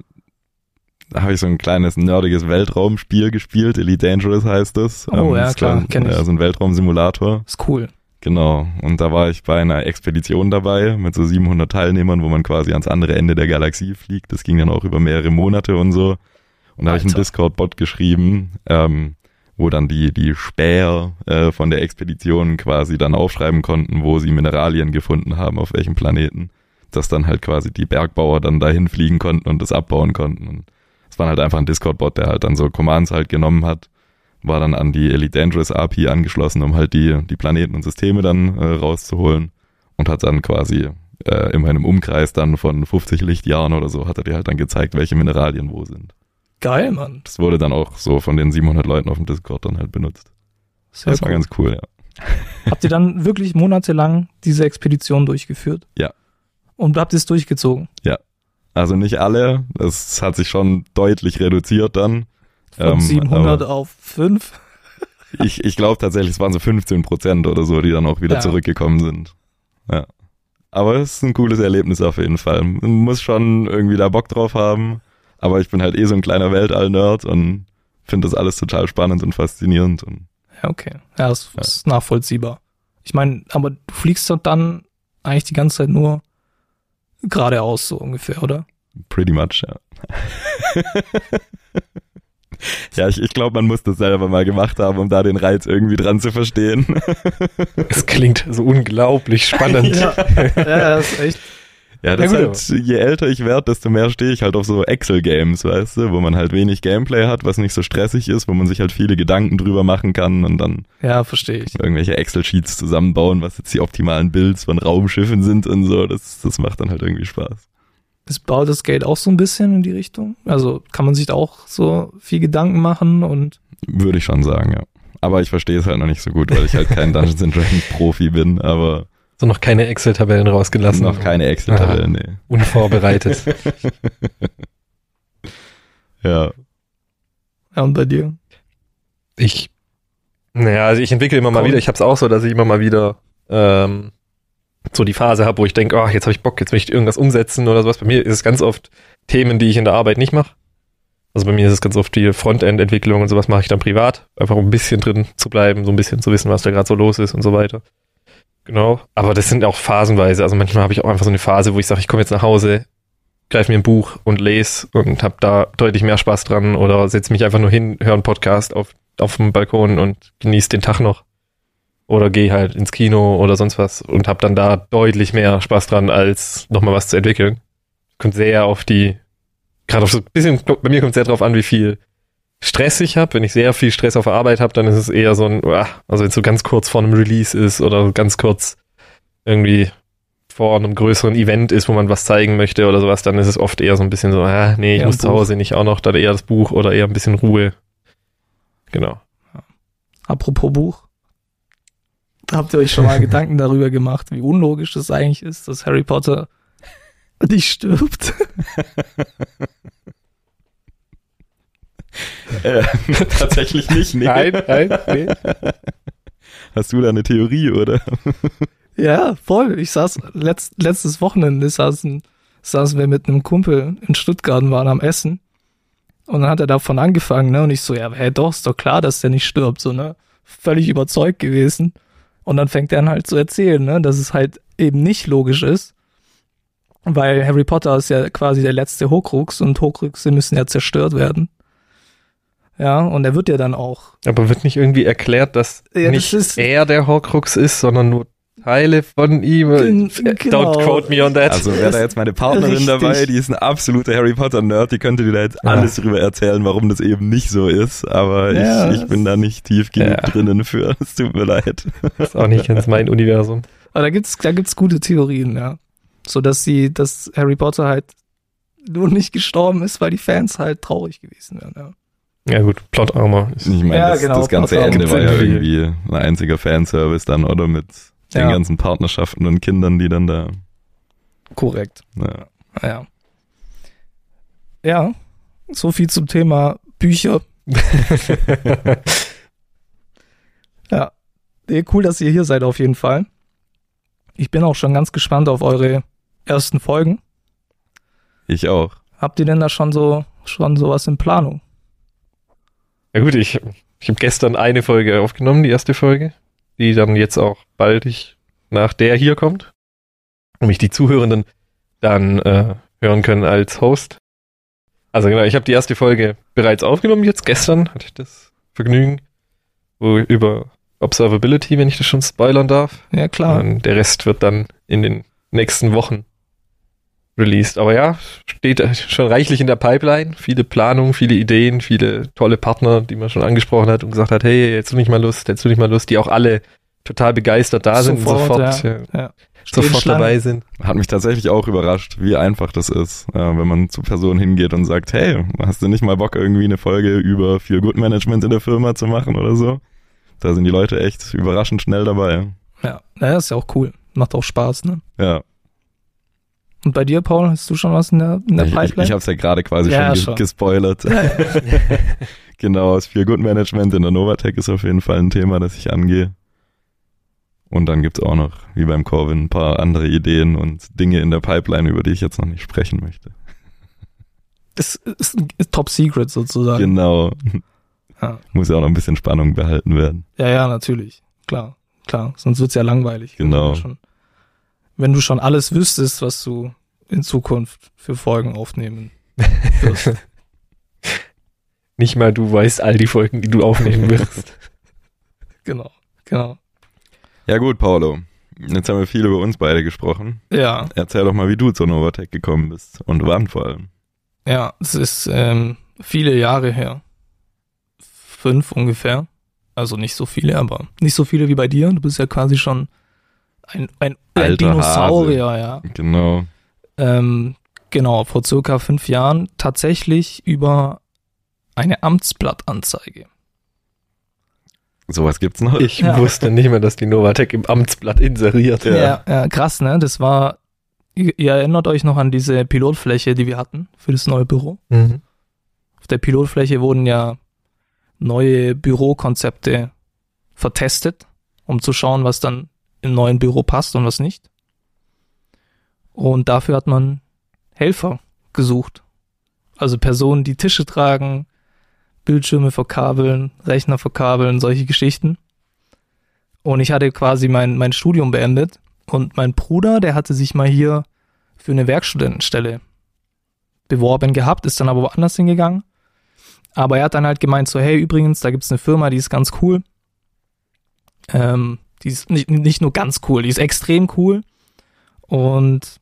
habe ich so ein kleines nerdiges Weltraumspiel gespielt, Elite Dangerous heißt es. Oh ähm, ja, klar, kenne ich. Ja, so ein Weltraumsimulator. Ist cool. Genau. Und da war ich bei einer Expedition dabei mit so 700 Teilnehmern, wo man quasi ans andere Ende der Galaxie fliegt. Das ging dann auch über mehrere Monate und so. Und da habe ich einen Discord-Bot geschrieben, ähm, wo dann die, die Späher äh, von der Expedition quasi dann aufschreiben konnten, wo sie Mineralien gefunden haben, auf welchem Planeten. Dass dann halt quasi die Bergbauer dann dahin fliegen konnten und das abbauen konnten. Und es war halt einfach ein Discord-Bot, der halt dann so Commands halt genommen hat, war dann an die Elite Dangerous API angeschlossen, um halt die, die Planeten und Systeme dann äh, rauszuholen und hat dann quasi äh, in einem Umkreis dann von 50 Lichtjahren oder so, hat er dir halt dann gezeigt, welche Mineralien wo sind. Geil, Mann. Das wurde dann auch so von den 700 Leuten auf dem Discord dann halt benutzt. Sehr das cool. war ganz cool, ja. Habt ihr dann wirklich monatelang diese Expedition durchgeführt? Ja. Und habt ihr es durchgezogen? Ja. Also nicht alle. Es hat sich schon deutlich reduziert dann. Von ähm, 700 auf 5? ich ich glaube tatsächlich, es waren so 15 Prozent oder so, die dann auch wieder ja. zurückgekommen sind. Ja. Aber es ist ein cooles Erlebnis auf jeden Fall. Man muss schon irgendwie da Bock drauf haben. Aber ich bin halt eh so ein kleiner Weltall-Nerd und finde das alles total spannend und faszinierend. Und, ja, okay. Ja, das ja. ist nachvollziehbar. Ich meine, aber du fliegst doch dann eigentlich die ganze Zeit nur geradeaus, so ungefähr, oder? Pretty much, ja. ja, ich, ich glaube, man muss das selber mal gemacht haben, um da den Reiz irgendwie dran zu verstehen. Es klingt so unglaublich spannend. ja, ja, das ist echt ja, das ja, ist halt, je älter ich werde, desto mehr stehe ich halt auf so Excel-Games, weißt du, wo man halt wenig Gameplay hat, was nicht so stressig ist, wo man sich halt viele Gedanken drüber machen kann und dann ja, verstehe ich. irgendwelche Excel-Sheets zusammenbauen, was jetzt die optimalen Builds von Raumschiffen sind und so. Das, das macht dann halt irgendwie Spaß. Ist Baldur's Gate auch so ein bisschen in die Richtung? Also kann man sich da auch so viel Gedanken machen und würde ich schon sagen, ja. Aber ich verstehe es halt noch nicht so gut, weil ich halt kein Dungeons Dragons Profi bin, aber so noch keine Excel-Tabellen rausgelassen. Noch keine Excel-Tabellen, nee. Unvorbereitet. ja. Ja, und bei dir? Ich, naja, also ich entwickle immer mal wieder, ich habe es auch so, dass ich immer mal wieder ähm, so die Phase habe, wo ich denke, oh, jetzt habe ich Bock, jetzt möchte ich irgendwas umsetzen oder sowas. Bei mir ist es ganz oft Themen, die ich in der Arbeit nicht mache. Also bei mir ist es ganz oft die Frontend-Entwicklung und sowas mache ich dann privat, einfach um ein bisschen drin zu bleiben, so ein bisschen zu wissen, was da gerade so los ist und so weiter. Genau. Aber das sind auch phasenweise. Also manchmal habe ich auch einfach so eine Phase, wo ich sage, ich komme jetzt nach Hause, greife mir ein Buch und lese und habe da deutlich mehr Spaß dran oder setze mich einfach nur hin, höre einen Podcast auf, auf dem Balkon und genieße den Tag noch. Oder gehe halt ins Kino oder sonst was und habe dann da deutlich mehr Spaß dran, als nochmal was zu entwickeln. Kommt sehr auf die, gerade auf so ein bisschen, bei mir kommt sehr drauf an, wie viel Stress ich habe, wenn ich sehr viel Stress auf der Arbeit habe, dann ist es eher so ein, also wenn es so ganz kurz vor einem Release ist oder ganz kurz irgendwie vor einem größeren Event ist, wo man was zeigen möchte oder sowas, dann ist es oft eher so ein bisschen so, ah, nee, ich ja, muss zu Hause nicht auch noch, dann eher das Buch oder eher ein bisschen Ruhe. Genau. Apropos Buch. Habt ihr euch schon mal Gedanken darüber gemacht, wie unlogisch das eigentlich ist, dass Harry Potter nicht stirbt? Äh, tatsächlich nicht, nee. Nein, nein, nee. Hast du da eine Theorie, oder? ja, voll. Ich saß letzt, letztes Wochenende saßen, saßen wir mit einem Kumpel in Stuttgart und waren am Essen. Und dann hat er davon angefangen, ne? Und ich so, ja, hey, doch, ist doch klar, dass der nicht stirbt, so, ne? Völlig überzeugt gewesen. Und dann fängt er an halt zu erzählen, ne, dass es halt eben nicht logisch ist. Weil Harry Potter ist ja quasi der letzte Horcrux und Horcruxe müssen ja zerstört werden. Ja, und er wird ja dann auch. Aber wird nicht irgendwie erklärt, dass ja, nicht das er der Horcrux ist, sondern nur Teile von ihm. Gen- Don't genau. quote me on that. Also wäre da jetzt meine Partnerin Richtig. dabei, die ist ein absoluter Harry Potter Nerd, die könnte dir da jetzt Ja. alles drüber erzählen, warum das eben nicht so ist, aber Ja, ich, ich bin da nicht tief genug Ja. drinnen für. Es tut mir leid. Das ist auch nicht ganz mein Universum. Aber da gibt's, da gibt's gute Theorien, ja. So dass sie, dass Harry Potter halt nur nicht gestorben ist, weil die Fans halt traurig gewesen wären, ja. Ja gut, Plot Armor. Ist, Ich meine, Ja, das, genau, das ganze Plot Ende war ja irgendwie ein einziger Fanservice dann, oder mit den Ja. ganzen Partnerschaften und Kindern, die dann da. Korrekt. Ja. Ja. Ja. So viel zum Thema Bücher. Ja. Nee, cool, dass ihr hier seid auf jeden Fall. Ich bin auch schon ganz gespannt auf eure ersten Folgen. Ich auch. Habt ihr denn da schon so schon sowas in Planung? Ja gut, ich, ich habe gestern eine Folge aufgenommen, die erste Folge, die dann jetzt auch bald ich nach der hier kommt. Und mich die Zuhörenden dann äh, hören können als Host. Also genau, ich habe die erste Folge bereits aufgenommen jetzt. Gestern hatte ich das Vergnügen wo, über Observability, wenn ich das schon spoilern darf. Ja, klar. Und der Rest wird dann in den nächsten Wochen released. Aber ja, steht schon reichlich in der Pipeline. Viele Planungen, viele Ideen, viele tolle Partner, die man schon angesprochen hat und gesagt hat, hey, jetzt du nicht mal Lust, jetzt du nicht mal Lust, die auch alle total begeistert da sind und Sofort, sofort, ja. Ja. Stehen sofort Schlange. dabei sind. Hat mich tatsächlich auch überrascht, wie einfach das ist, äh, wenn man zu Personen hingeht und sagt, hey, hast du nicht mal Bock, irgendwie eine Folge über Feel Good Management in der Firma zu machen oder so? Da sind die Leute echt überraschend schnell dabei. Ja, ja, ist ja auch cool. Macht auch Spaß, ne? Ja, Und bei dir, Paul, hast du schon was in der, in der ich, ich, Pipeline? ich habe es ja gerade quasi Ja, schon, schon. gespoilert. genau, das Feel Good Management in der Novatec ist auf jeden Fall ein Thema, das ich angehe. Und dann gibt's auch noch, wie beim Corvin, ein paar andere Ideen und Dinge in der Pipeline, über die ich jetzt noch nicht sprechen möchte. ist, ist, ist top secret sozusagen. Genau. Ja. Muss ja auch noch ein bisschen Spannung behalten werden. ja, ja, natürlich. Klar, klar. Sonst wird's ja langweilig. Genau. Wenn du, schon, alles wüsstest, was du in Zukunft für Folgen aufnehmen wirst. Nicht mal du weißt all die Folgen, die du aufnehmen wirst. genau, genau. Ja gut, Paolo. Jetzt haben wir viel über uns beide gesprochen. Ja, Erzähl doch mal, wie du zur Novatec gekommen bist und wann vor allem. ja, es ist ähm, viele Jahre her. Fünf ungefähr. Also nicht so viele, aber nicht so viele wie bei dir. Du bist ja quasi schon ein, ein, ein Alter Dinosaurier, ja. Genau. ähm, genau, vor circa fünf Jahren tatsächlich über eine Amtsblattanzeige. Sowas gibt's noch. Ich Ja. wusste nicht mehr, dass die Novatec im Amtsblatt inseriert. Ja. Ja, ja, krass, ne? Das war, ihr, ihr erinnert euch noch an diese Pilotfläche, die wir hatten für das neue Büro. Mhm. Auf der Pilotfläche wurden ja neue Bürokonzepte vertestet, um zu schauen, was dann im neuen Büro passt und was nicht. Und dafür hat man Helfer gesucht. Also Personen, die Tische tragen, Bildschirme verkabeln, Rechner verkabeln, solche Geschichten. Und ich hatte quasi mein, mein Studium beendet und mein Bruder, der hatte sich mal hier für eine Werkstudentenstelle beworben gehabt, ist dann aber woanders hingegangen. Aber er hat dann halt gemeint so, hey, übrigens, da gibt's eine Firma, die ist ganz cool. Ähm, die ist nicht, nicht nur ganz cool, die ist extrem cool. Und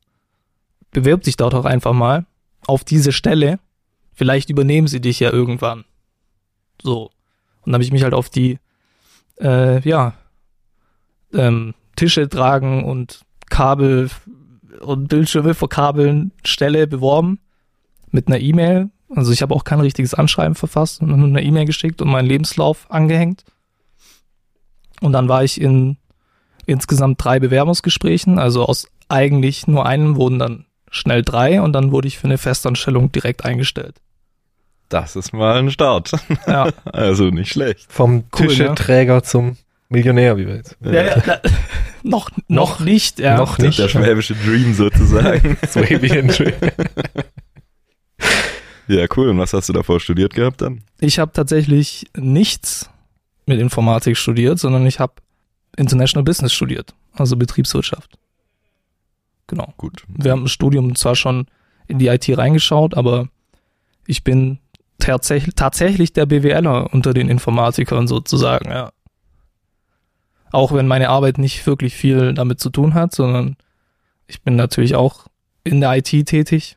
bewirb dich dort auch einfach mal auf diese Stelle. Vielleicht übernehmen sie dich ja irgendwann. So. Und dann habe ich mich halt auf die, äh, ja, ähm, Tische tragen und Kabel und Bildschirme verkabeln Stelle beworben mit einer E-Mail. Also ich habe auch kein richtiges Anschreiben verfasst, sondern nur eine E-Mail geschickt und meinen Lebenslauf angehängt. Und dann war ich in insgesamt drei Bewerbungsgesprächen. Also aus eigentlich nur einem wurden dann schnell drei und dann wurde ich für eine Festanstellung direkt eingestellt. Das ist mal ein Start. Ja, Also nicht schlecht. Vom Cool, Tischeträger zum Millionär, wie wir jetzt. ja, ja na, noch, noch nicht, ja. Noch nicht. der schwäbische Dream sozusagen. Swabian Dream. ja, cool. Und was hast du davor studiert gehabt dann? Ich habe tatsächlich nichts mit Informatik studiert, sondern ich habe International Business studiert, also Betriebswirtschaft. Genau. Gut. Wir haben im Studium zwar schon in die IT reingeschaut, aber ich bin tatsächlich, tatsächlich der BWLer unter den Informatikern sozusagen, ja. Auch wenn meine Arbeit nicht wirklich viel damit zu tun hat, sondern ich bin natürlich auch in der IT tätig.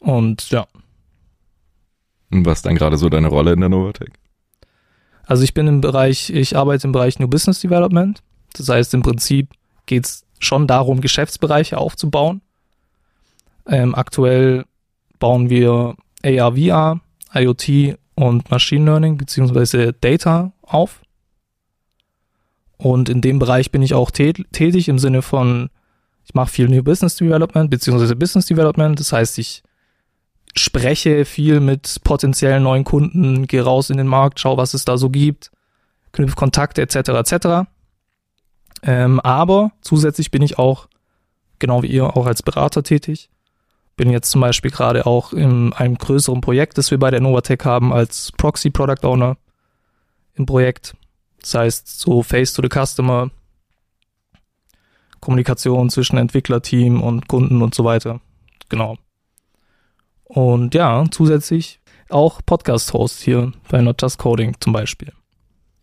Und ja, Und was ist dann gerade so deine Rolle in der Novatec? Also ich bin im Bereich, ich arbeite im Bereich New Business Development. Das heißt, im Prinzip geht's schon darum, Geschäftsbereiche aufzubauen. Ähm, aktuell bauen wir AR, VR, IoT und Machine Learning beziehungsweise Data auf. Und in dem Bereich bin ich auch tät tätig im Sinne von, ich mache viel New Business Development beziehungsweise Business Development. Das heißt, ich spreche viel mit potenziellen neuen Kunden, gehe raus in den Markt, schau, was es da so gibt, knüpfe Kontakte etc. etc. Ähm, aber zusätzlich bin ich auch, genau wie ihr, auch als Berater tätig. Bin jetzt zum Beispiel gerade auch in einem größeren Projekt, das wir bei der Novatec haben, als Proxy Product Owner im Projekt. Das heißt, so Face to the Customer, Kommunikation zwischen Entwicklerteam und Kunden und so weiter. Genau. Und ja, zusätzlich auch Podcast-Host hier bei Not Just Coding zum Beispiel.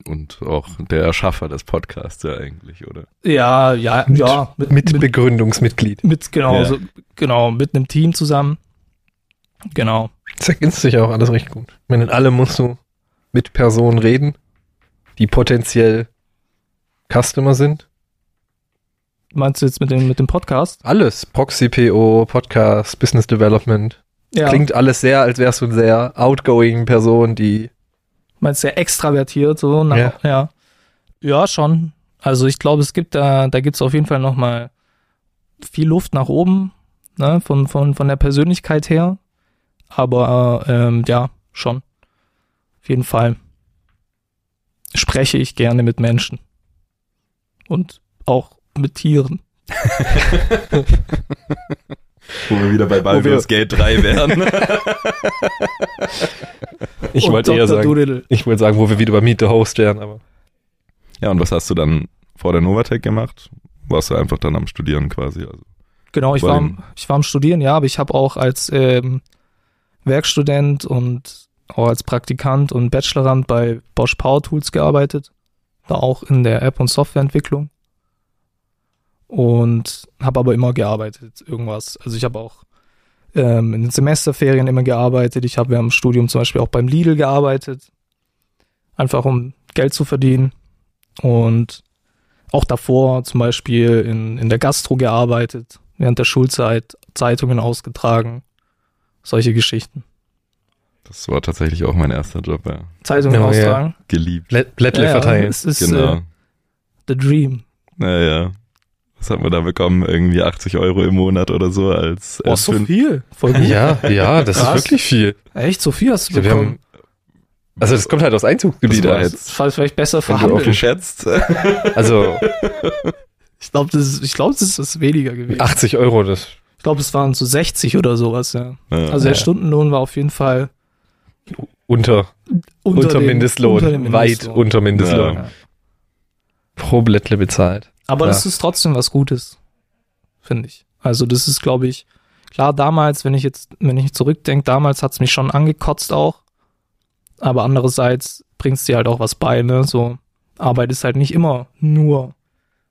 Und auch der Erschaffer des Podcasts ja eigentlich, oder? Ja, ja, Mit- ja, mit, Mit, mit, Begründungsmitglied. mit genau, Ja. so, genau, mit einem Team zusammen. Genau. Das ergänzt sich auch alles recht gut. Ich meine, in allem musst du mit Personen reden, die potenziell Customer sind. Meinst du jetzt mit dem, mit dem Podcast? Alles. Proxy PO, Podcast, Business Development. Ja. Klingt alles sehr, als wärst du eine sehr outgoing Person, die Meinst du sehr extravertiert, so? Nach, Ja. ja. Ja, schon. Also ich glaube, es gibt da, da gibt's auf jeden Fall nochmal viel Luft nach oben, ne, von, von, von der Persönlichkeit her. Aber ähm, ja, schon. Auf jeden Fall spreche ich gerne mit Menschen. Und auch mit Tieren. Wo wir wieder bei Baldur's Gate 3 wären. Ich Und wollte eher sagen, Doodle. ich wollte sagen, wo wir wieder bei Meet the Host wären, aber ja, und was hast du dann vor der Novatec gemacht? Warst du einfach dann am Studieren quasi? Also, Genau, ich war, am- ich war am Studieren, ja, aber ich habe auch als ähm, Werkstudent und auch als Praktikant und Bachelorand bei Bosch Power Tools gearbeitet. Da auch in der App- und Softwareentwicklung. Und habe aber immer gearbeitet, irgendwas. Also ich habe auch ähm, in den Semesterferien immer gearbeitet. Ich habe während dem Studium zum Beispiel auch beim Lidl gearbeitet. Einfach um Geld zu verdienen. Und auch davor zum Beispiel in, in der Gastro gearbeitet, während der Schulzeit Zeitungen ausgetragen, solche Geschichten. das war tatsächlich auch mein erster Job, ja. Zeitungen ja. austragen. Geliebt. Blä- Blättle Ja, ja, verteilen. Es ist Genau. äh, the dream. Naja. Was hat man da bekommen? Irgendwie 80 Euro im Monat oder so als Boah, als so fünf- viel. Voll gut. Ja, ja, das Krass. ist wirklich viel. Echt, so viel hast du Wir bekommen. haben, also das kommt halt aus Einzugsgebiet. Das war aus. jetzt- das war vielleicht besser verhandelt. geschätzt. Also Ich glaube, das, ich glaub, das ist weniger gewesen. 80 Euro, das Ich glaube, es waren so 60 oder sowas, ja. Ja. Also der Ja. Stundenlohn war auf jeden Fall unter, unter, unter, dem- Mindestlohn, unter dem weit Mindestlohn. unter Mindestlohn. Ja. Pro Blättle bezahlt. Aber Klar. das ist trotzdem was Gutes, finde ich. Also das ist, glaube ich, klar, damals, wenn ich jetzt, wenn ich zurückdenke, damals hat's mich schon angekotzt auch. Aber andererseits bringt's dir halt auch was bei, ne? So, Arbeit ist halt nicht immer nur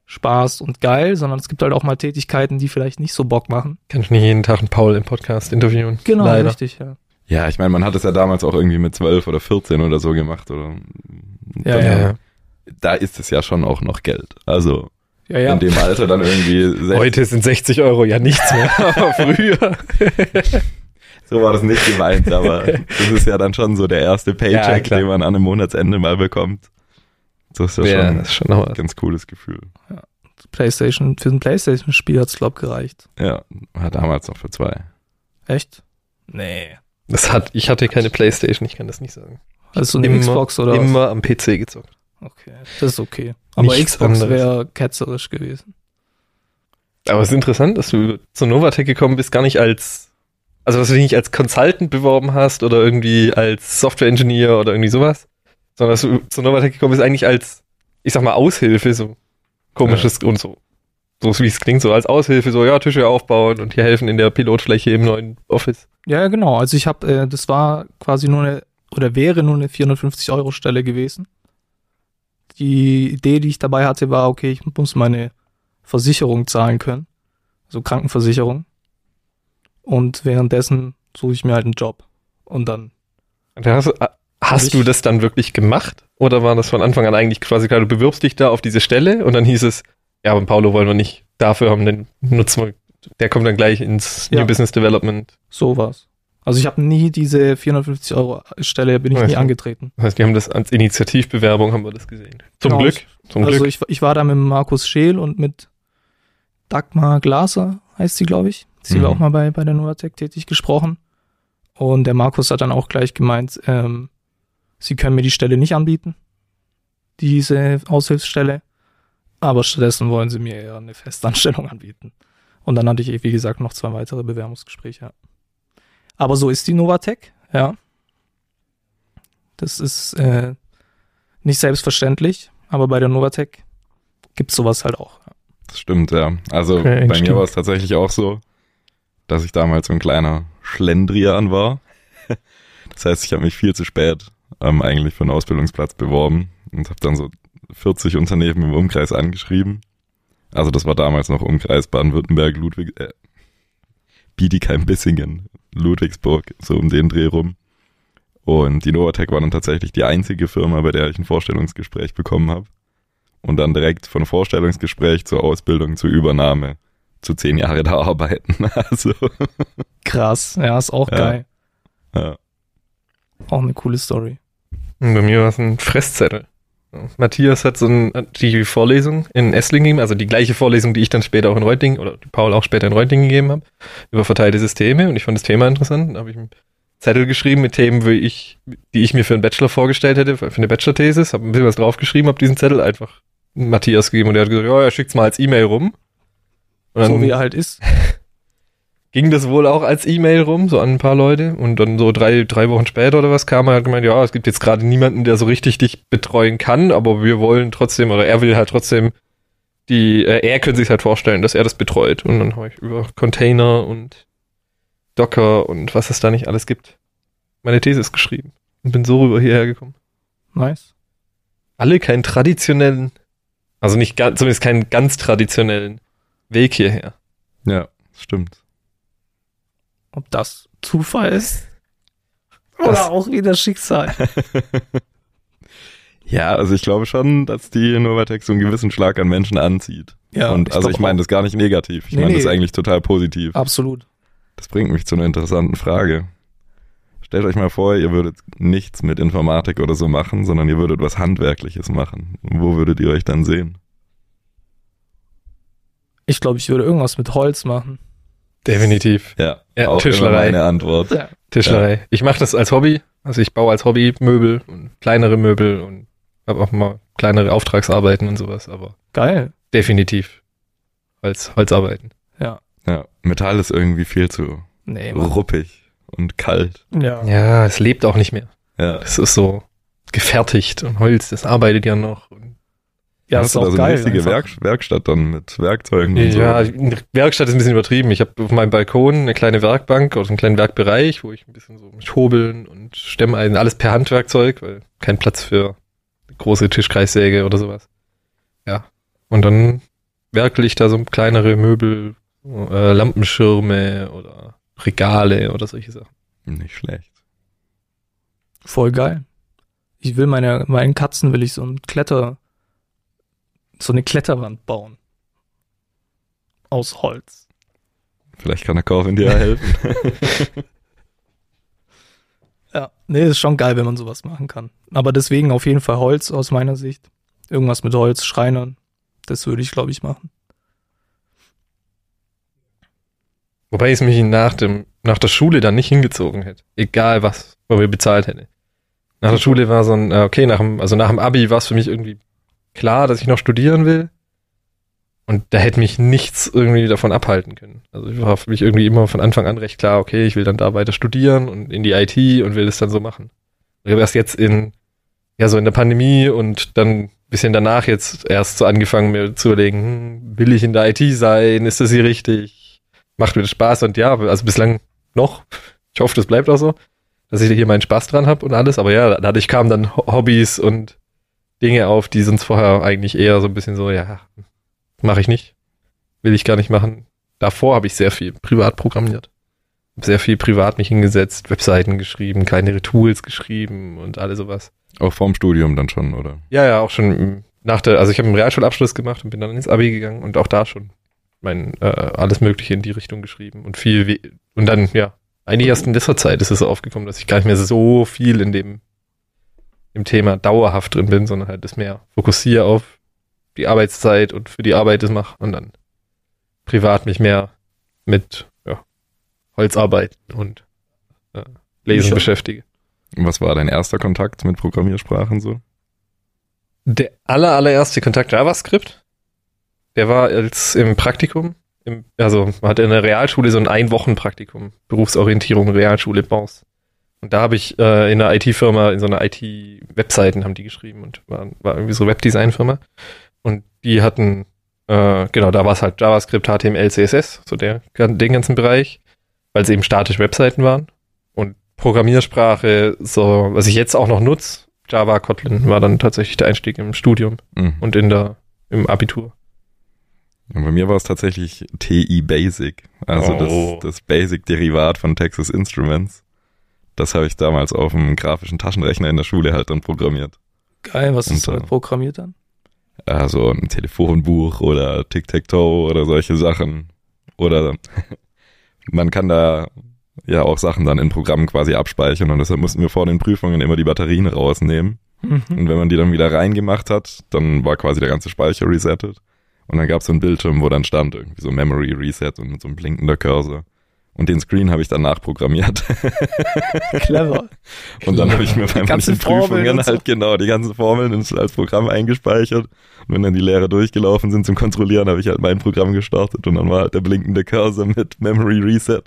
Spaß und geil, sondern es gibt halt auch mal Tätigkeiten, die vielleicht nicht so Bock machen. Kann ich nicht jeden Tag einen Paul im Podcast interviewen. Genau, Leider. richtig, ja. Ja, ich meine, man hat es ja damals auch irgendwie mit 12 oder 14 oder so gemacht. Oder Ja, Ja, ja. Da ist es ja schon auch noch Geld. Also Ja, ja. in dem Alter dann irgendwie 60, Heute sind 60 Euro ja nichts mehr, aber früher. so war das nicht gemeint, aber das ist ja dann schon so der erste Ja, Paycheck, klar. den man an einem Monatsende mal bekommt. Das ist ja, Ja, schon das ist schon ein was. ganz cooles Gefühl. PlayStation, für ein PlayStation-Spiel hat's, glaub, gereicht. Ja, war damals noch für zwei. Echt? Nee. Das hat, ich hatte keine Playstation, ich kann das nicht sagen. Also so eine Immer- Xbox oder was? Immer am PC gezockt. Okay, das ist okay. Aber Nichts Xbox wäre ketzerisch gewesen. Aber es ist interessant, dass du zu Novatec gekommen bist, gar nicht als, also dass du dich nicht als Consultant beworben hast oder irgendwie als Software Engineer oder irgendwie sowas, sondern dass du zu Novatec gekommen bist eigentlich als, ich sag mal, Aushilfe, so komisches und so. So wie es klingt, so als Aushilfe, so ja, Tische aufbauen und hier helfen in der Pilotfläche im neuen Office. Ja, ja, genau. Also ich habe, äh, das war quasi nur eine, oder wäre nur eine 450 Euro Stelle gewesen. Die Idee, die ich dabei hatte, war, okay, ich muss meine Versicherung zahlen können. Also Krankenversicherung. Und währenddessen suche ich mir halt einen Job. Und dann. Da hast, ich- du das dann wirklich gemacht? Oder war das von Anfang an eigentlich quasi klar, du bewirbst dich da auf diese Stelle und dann hieß es, ja, aber Paulo wollen wir nicht dafür haben, den nutzen wir, der kommt dann gleich ins Ja. New Business Development. sowas. Also ich habe nie diese 450 Euro Stelle, bin ich Weißt nie angetreten. Das heißt, die haben das als Initiativbewerbung, haben wir das gesehen. Zum Genau. Glück. Zum also Glück. ich, ich war da mit Markus Scheel und mit Dagmar Glaser, heißt sie, glaube ich. Sie war Mhm. auch mal bei, bei der Novatec tätig gesprochen. Und der Markus hat dann auch gleich gemeint, ähm, sie können mir die Stelle nicht anbieten, diese Aushilfsstelle, aber stattdessen wollen sie mir eher eine Festanstellung anbieten. Und dann hatte ich, wie gesagt, noch zwei weitere Bewerbungsgespräche. Aber so ist die Novatec, ja. Das ist äh, nicht selbstverständlich, aber bei der Novatec gibt's sowas halt auch. Das stimmt, ja. Also Okay, bei stimmt. mir war es tatsächlich auch so, dass ich damals so ein kleiner Schlendrian war. Das heißt, ich habe mich viel zu spät ähm, eigentlich für einen Ausbildungsplatz beworben und habe dann so 40 Unternehmen im Umkreis angeschrieben. Also das war damals noch Umkreis Baden-Württemberg, Ludwig, äh, Bietigheim-Bissingen, Ludwigsburg, so um den Dreh rum. Und die Novatec war dann tatsächlich die einzige Firma, bei der ich ein Vorstellungsgespräch bekommen habe. Und dann direkt von Vorstellungsgespräch zur Ausbildung zur Übernahme zu zehn Jahre da arbeiten. Also, Krass, ja, ist auch Ja. geil. ja. Auch eine coole Story. Und bei mir war es ein Fresszettel. Matthias hat so ein, die Vorlesung in Esslingen gegeben, also die gleiche Vorlesung, die ich dann später auch in Reutlingen oder die Paul auch später in Reutlingen gegeben habe, über verteilte Systeme und ich fand das Thema interessant. Da habe ich einen Zettel geschrieben mit Themen, wie ich, die ich mir für einen Bachelor vorgestellt hätte, für eine Bachelor-Thesis, habe ein bisschen was draufgeschrieben, habe diesen Zettel einfach Matthias gegeben und der hat gesagt, ja, er schickt's mal als E-Mail rum. Und so dann wie er halt ist. ging das wohl auch als E-Mail rum, so an ein paar Leute. Und dann so drei, drei Wochen später oder was kam er, hat gemeint, ja, es gibt jetzt gerade niemanden, der so richtig dich betreuen kann, aber wir wollen trotzdem, oder er will halt trotzdem die, äh, er könnte sich halt vorstellen, dass er das betreut. Und dann habe ich über Container und Docker und was es da nicht alles gibt, meine Thesis geschrieben. Und bin so rüber hierher gekommen. Nice. Alle keinen traditionellen, also nicht ganz, zumindest keinen ganz traditionellen Weg hierher. Ja, stimmt. Ob das Zufall ist? Oder Das- auch wieder Schicksal. Ja, also ich glaube schon, dass die Novatec so einen gewissen Schlag an Menschen anzieht. Ja, und also glaub ich meine das gar nicht negativ. Ich Nee, meine das nee. eigentlich total positiv. Absolut. Das bringt mich zu einer interessanten Frage. Stellt euch mal vor, ihr würdet nichts mit Informatik oder so machen, sondern ihr würdet was Handwerkliches machen. Wo würdet ihr euch dann sehen? Ich glaube, ich würde irgendwas mit Holz machen. Definitiv. Ja, Ja, auch Tischlerei. immer meine Antwort. Ja. Tischlerei. Ich mache das als Hobby. Also ich baue als Hobby Möbel und kleinere Möbel und habe auch mal kleinere Auftragsarbeiten und sowas, aber Geil. definitiv als Holzarbeiten. Ja. Ja, Metall ist irgendwie viel zu Nee, ruppig und kalt. Ja. Ja, es lebt auch nicht mehr. Ja. Es ist so gefertigt und Holz, das arbeitet ja noch. Ja, Hast ist du da auch so geil. eine richtige. Werk Werkstatt dann mit Werkzeugen und so? ja, Werkstatt ist ein bisschen übertrieben. Ich habe auf meinem Balkon eine kleine Werkbank oder einen kleinen Werkbereich, wo ich ein bisschen so mit Hobeln und Stemmeisen, alles per Handwerkzeug, weil kein Platz für eine große Tischkreissäge oder sowas. Ja. Und dann werkel ich da so kleinere Möbel, äh, Lampenschirme oder Regale oder solche Sachen. Nicht schlecht. Voll geil. Ich will meine, meinen Katzen will ich so ein Kletter, so eine Kletterwand bauen. Aus Holz. Vielleicht kann der Corvin dir ja helfen. Ja, nee, ist schon geil, wenn man sowas machen kann. Aber deswegen auf jeden Fall Holz aus meiner Sicht. Irgendwas mit Holz, Schreinern. Das würde ich, glaube ich, machen. Wobei es mich nach dem, nach der Schule dann nicht hingezogen hätte. Egal was, wo wir bezahlt hätte. Nach der Schule war so ein, äh, okay, nach dem, also nach dem Abi war es für mich irgendwie klar, dass ich noch studieren will. Und da hätte mich nichts irgendwie davon abhalten können. Also ich war für mich irgendwie immer von Anfang an recht klar, okay, ich will dann da weiter studieren und in die IT und will das dann so machen. Ich habe erst jetzt in, ja, so in der Pandemie und dann ein bisschen danach jetzt erst so angefangen, mir zu überlegen, hm, will ich in der IT sein? Ist das hier richtig? Macht mir das Spaß? Und ja, also bislang noch. Ich hoffe, das bleibt auch so, dass ich hier meinen Spaß dran habe und alles. Aber ja, dadurch kamen dann Ho- Hobbys und Dinge auf, die sonst vorher eigentlich eher so ein bisschen so, ja, mache ich nicht. Will ich gar nicht machen. Davor habe ich sehr viel privat programmiert. Hab sehr viel privat mich hingesetzt, Webseiten geschrieben, kleinere Tools geschrieben und alles sowas. Auch vorm Studium dann schon, oder? Ja, ja, auch schon nach der, also ich habe einen Realschulabschluss gemacht und bin dann ins Abi gegangen und auch da schon mein äh, alles Mögliche in die Richtung geschrieben und viel we und dann ja eigentlich erst in dieser Zeit ist es so aufgekommen, dass ich gar nicht mehr so viel in dem im Thema dauerhaft drin bin, sondern halt das mehr fokussiere auf die Arbeitszeit und für die Arbeit das mache und dann privat mich mehr mit ja, Holzarbeit und äh, Lesen beschäftige. Was war dein erster Kontakt mit Programmiersprachen so? Der aller, allererste Kontakt JavaScript, der war als im Praktikum, im, also man hatte in der Realschule so ein Ein-Wochen-Praktikum, Berufsorientierung, Realschule Baus. Und da habe ich äh, in einer IT-Firma, in so einer IT-Webseiten haben die geschrieben und war, war irgendwie so Webdesign-Firma. Und die hatten, äh, genau, da war es halt JavaScript, HTML, CSS, so der, den ganzen Bereich, weil es eben statische Webseiten waren. Und Programmiersprache, so, was ich jetzt auch noch nutze, Java, Kotlin war dann tatsächlich der Einstieg im Studium Mhm. und in der, im Abitur. Und bei mir war es tatsächlich TI Basic, also Oh. das, das Basic-Derivat von Texas Instruments. Das habe ich damals auf dem grafischen Taschenrechner in der Schule halt dann programmiert. Geil, was ist Und, halt äh, programmiert dann? Also ein Telefonbuch oder Tic-Tac-Toe oder solche Sachen. Oder man kann da ja auch Sachen dann in Programmen quasi abspeichern und deshalb mussten wir vor den Prüfungen immer die Batterien rausnehmen. Mhm. Und wenn man die dann wieder reingemacht hat, dann war quasi der ganze Speicher resettet. Und dann gab es so einen Bildschirm, wo dann stand irgendwie so Memory Reset und mit so einem blinkender Cursor. Und den Screen habe ich dann nachprogrammiert. Clever. Und dann habe ich mir bei ganzen manchen Prüfungen so. halt genau die ganzen Formeln ins- als Programm eingespeichert. Und wenn dann die Lehrer durchgelaufen sind zum Kontrollieren, habe ich halt mein Programm gestartet und dann war halt der blinkende Cursor mit Memory Reset.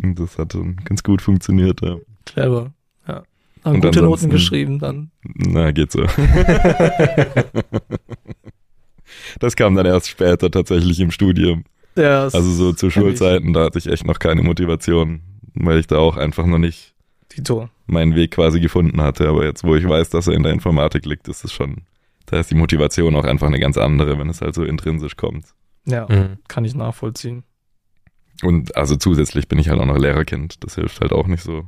Und das hat dann ganz gut funktioniert. Ja. Clever. Ja. Haben Und gute Noten geschrieben dann. Na, geht so. das kam dann erst später tatsächlich im Studium. Ja, Also so zu. Schulzeiten, da hatte ich echt noch keine Motivation, weil ich da auch einfach noch nicht Tito. meinen Weg quasi gefunden hatte. Aber jetzt, wo ich weiß, dass er in der Informatik liegt, ist es schon, da ist die Motivation auch einfach eine ganz andere, wenn es halt so intrinsisch kommt. Ja, Mhm. kann ich nachvollziehen. Und also zusätzlich bin ich halt auch noch Lehrerkind. Das hilft halt auch nicht so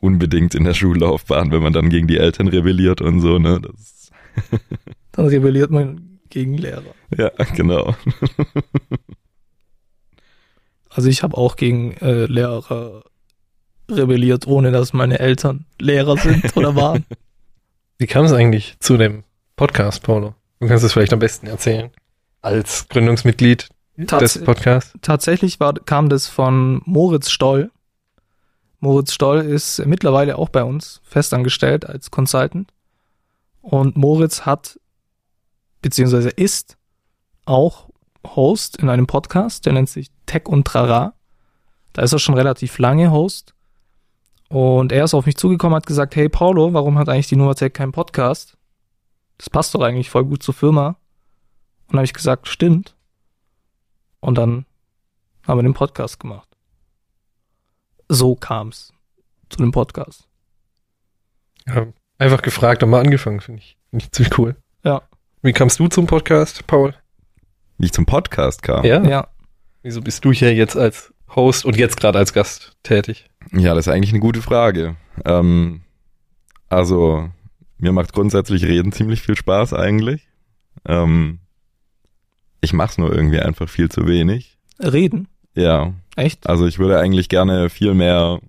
unbedingt in der Schullaufbahn, wenn man dann gegen die Eltern rebelliert und so, ne? Das, Dann rebelliert man gegen Lehrer. ja, genau. Also ich habe auch gegen äh, Lehrer rebelliert, ohne dass meine Eltern Lehrer sind oder waren. Wie kam es eigentlich zu dem Podcast, Paulo? Du kannst es vielleicht am besten erzählen. Als Gründungsmitglied Tats des Podcasts. tatsächlich war, kam das von Moritz Stoll. Moritz Stoll ist mittlerweile auch bei uns festangestellt als Consultant. Und Moritz hat, beziehungsweise ist auch Host in einem Podcast, der nennt sich Tech und Trara. Da ist er schon relativ lange Host. Und er ist auf mich zugekommen, hat gesagt, hey Paulo, warum hat eigentlich die Novatec keinen Podcast? Das passt doch eigentlich voll gut zur Firma. Und dann habe ich gesagt, stimmt. Und dann haben wir den Podcast gemacht. So kam's zu dem Podcast. Ja, einfach gefragt und mal angefangen, finde ich. Finde ich ziemlich cool. Ja. Wie kamst du zum Podcast, Paul? Wie ich zum Podcast kam. Ja. Ja, Wieso bist du hier jetzt als Host und jetzt gerade als Gast tätig? Ja, das ist eigentlich eine gute Frage. Ähm, also, mir macht grundsätzlich Reden ziemlich viel Spaß eigentlich. Ähm, ich mach's nur irgendwie einfach viel zu wenig. reden. Ja, Echt? also ich würde eigentlich gerne viel mehr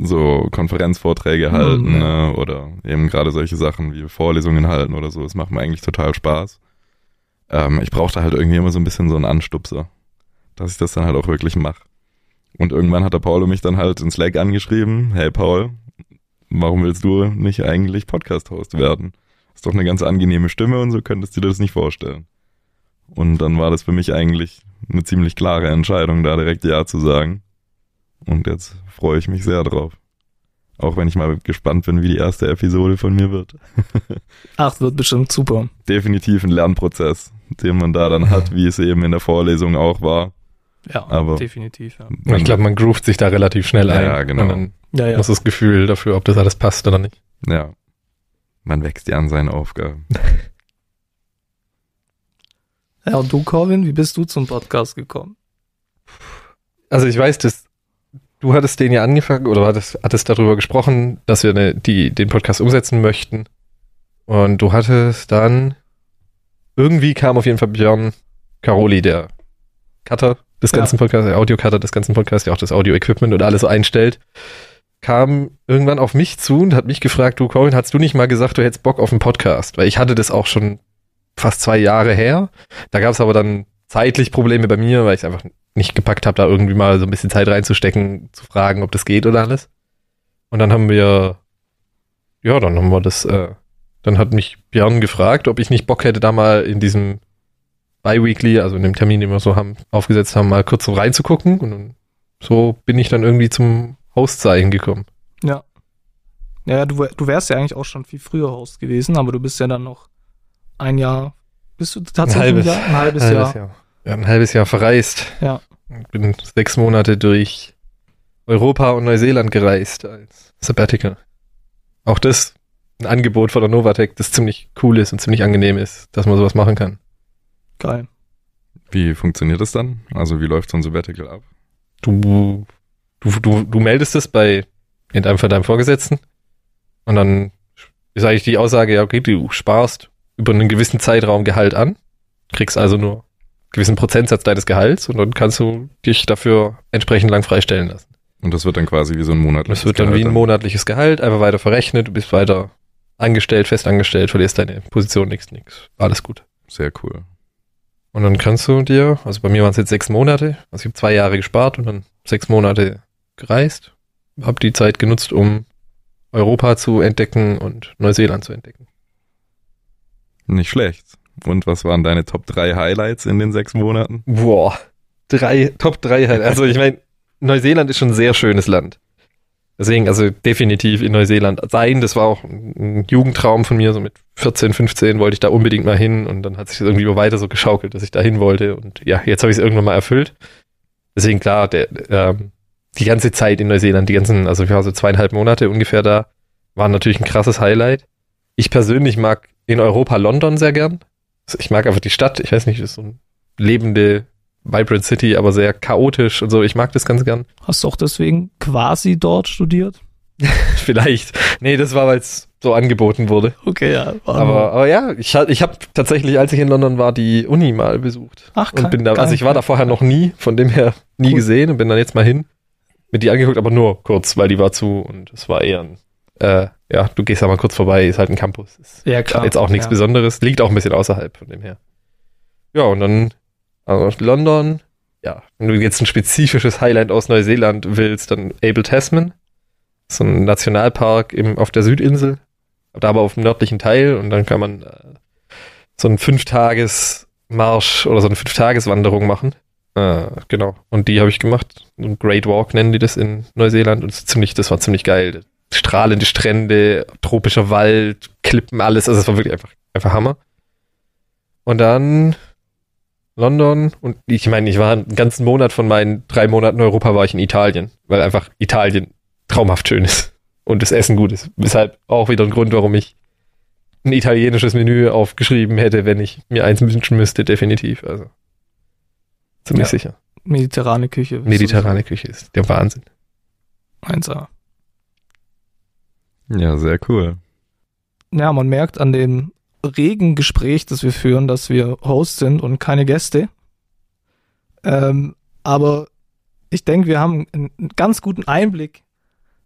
so Konferenzvorträge Hm, halten ne? oder eben gerade solche Sachen wie Vorlesungen halten oder so. Das macht mir eigentlich total Spaß. Ähm, ich brauchte halt irgendwie immer so ein bisschen so einen Anstupser, dass ich das dann halt auch wirklich mache. Und irgendwann hat der Paulo mich dann halt in Slack angeschrieben, hey Paul, warum willst du nicht eigentlich Podcast-Host werden? Ist doch eine ganz angenehme Stimme und so könntest du dir das nicht vorstellen. Und dann war das für mich eigentlich eine ziemlich klare Entscheidung, da direkt Ja zu sagen. Und jetzt freue ich mich sehr drauf. Auch wenn ich mal gespannt bin, wie die erste Episode von mir wird. Ach, wird bestimmt super. Definitiv ein Lernprozess, den man da dann hat, wie es eben in der Vorlesung auch war. Ja, Aber- definitiv, ja. Ich glaube, man groovt sich da relativ schnell ein. Ja, genau. Und dann Ja, ja. muss das Gefühl dafür, ob das alles passt oder nicht. Ja. Man wächst ja an seinen Aufgaben. Ja, und du, Corvin, wie bist du zum Podcast gekommen? Also ich weiß, dass du hattest den ja angefangen oder hattest, hattest darüber gesprochen, dass wir eine, die, den Podcast umsetzen möchten. Und du hattest dann irgendwie kam auf jeden Fall Björn Caroli, der Cutter des Ja. ganzen Podcasts, der Audio-Cutter des ganzen Podcasts, der auch das Audio-Equipment und alles so einstellt, kam irgendwann auf mich zu und hat mich gefragt, du Corin, hast du nicht mal gesagt, du hättest Bock auf einen Podcast? Weil ich hatte das auch schon fast zwei Jahre her. Da gab es aber dann zeitlich Probleme bei mir, weil ich einfach nicht gepackt habe, da irgendwie mal so ein bisschen Zeit reinzustecken, zu fragen, ob das geht oder alles. Und dann haben wir, ja, dann haben wir das, äh, dann hat mich Björn gefragt, ob ich nicht Bock hätte, da mal in diesem Bi-Weekly, also in dem Termin, den wir so haben, aufgesetzt haben, mal kurz so reinzugucken. Und dann, so bin ich dann irgendwie zum Host-Sein gekommen. Ja. Ja, du, du wärst ja eigentlich auch schon viel früher Host gewesen, aber du bist ja dann noch ein Jahr, bist du tatsächlich halbes. Jahr? Ein halbes, Jahr. Ja, ein halbes Jahr verreist. Ja. Bin sechs Monate durch Europa und Neuseeland gereist als Sabbatical. Auch das ein Angebot von der Novatec, das ziemlich cool ist und ziemlich angenehm ist, dass man sowas machen kann. Geil. Wie funktioniert das dann? Also wie läuft so ein Sabbatical ab? Du, du, du, du meldest es bei, in deinem Fall deinem Vorgesetzten und dann ist eigentlich die Aussage, ja, okay, du sparst über einen gewissen Zeitraum Gehalt an, kriegst also nur einen gewissen Prozentsatz deines Gehalts und dann kannst du dich dafür entsprechend lang freistellen lassen. Und das wird dann quasi wie so ein monatliches Das wird dann wie ein Gehalt monatliches Gehalt, einfach weiter verrechnet, du bist weiter angestellt, fest angestellt, verlierst deine Position, nix, nix. Alles gut. Sehr cool. Und dann kannst du dir, also bei mir waren es jetzt sechs Monate, also ich habe zwei Jahre gespart und dann sechs Monate gereist, habe die Zeit genutzt, um Europa zu entdecken und Neuseeland zu entdecken. Nicht schlecht. Und was waren deine Top 3 Highlights in den sechs Monaten? Boah, drei, Top drei halt. Also ich meine, Neuseeland ist schon ein sehr schönes Land. Deswegen, also definitiv in Neuseeland sein. Das war auch ein Jugendtraum von mir. So mit 14, 15 wollte ich da unbedingt mal hin und dann hat sich das irgendwie immer weiter so geschaukelt, dass ich da hin wollte. Und ja, jetzt habe ich es irgendwann mal erfüllt. Deswegen klar, der, ähm, die ganze Zeit in Neuseeland, die ganzen, also ich war so zweieinhalb Monate ungefähr da, waren natürlich ein krasses Highlight. Ich persönlich mag in Europa London sehr gern. Also Ich mag einfach die Stadt. Ich weiß nicht, das ist so ein lebende Vibrant City, aber sehr chaotisch und so. Ich mag das ganz gern. Hast du auch deswegen quasi dort studiert? Vielleicht. Nee, das war, weil es so angeboten wurde. Okay, ja. Aber, aber ja, ich, ich habe tatsächlich, als ich in London war, die Uni mal besucht. Ach, Und bin da, also ich war da vorher noch nie, von dem her nie Cool. gesehen und bin dann jetzt mal hin, mit die angeguckt, aber nur kurz, weil die war zu und es war eher ein, äh, ja, du gehst da mal kurz vorbei, ist halt ein Campus. Ist Ja, klar. jetzt auch nichts ja. Besonderes, liegt auch ein bisschen außerhalb von dem her. Ja, und dann also London, ja, wenn du jetzt ein spezifisches Highlight aus Neuseeland willst, dann Abel Tasman, so ein Nationalpark im, auf der Südinsel, da aber auf dem nördlichen Teil und dann kann man äh, so einen Fünftages-Marsch oder so eine Fünftageswanderung machen. Äh, genau. Und die habe ich gemacht. Ein Great Walk nennen die das in Neuseeland und ist ziemlich, das war ziemlich geil. Strahlende Strände, tropischer Wald, Klippen, alles. Also es war wirklich einfach, einfach Hammer. Und dann London und ich meine, ich war einen ganzen Monat von meinen drei Monaten in Europa war ich in Italien, weil einfach Italien traumhaft schön ist und das Essen gut ist. Weshalb auch wieder ein Grund, warum ich ein italienisches Menü aufgeschrieben hätte, wenn ich mir eins wünschen müsste, definitiv. Also ziemlich Ja. sicher. Mediterrane Küche. Mediterrane Küche ist der Wahnsinn. 1A. Ja, sehr cool. Ja, man merkt an dem regen Gespräch, das wir führen, dass wir Host sind und keine Gäste. Ähm, aber ich denke, wir haben einen, einen ganz guten Einblick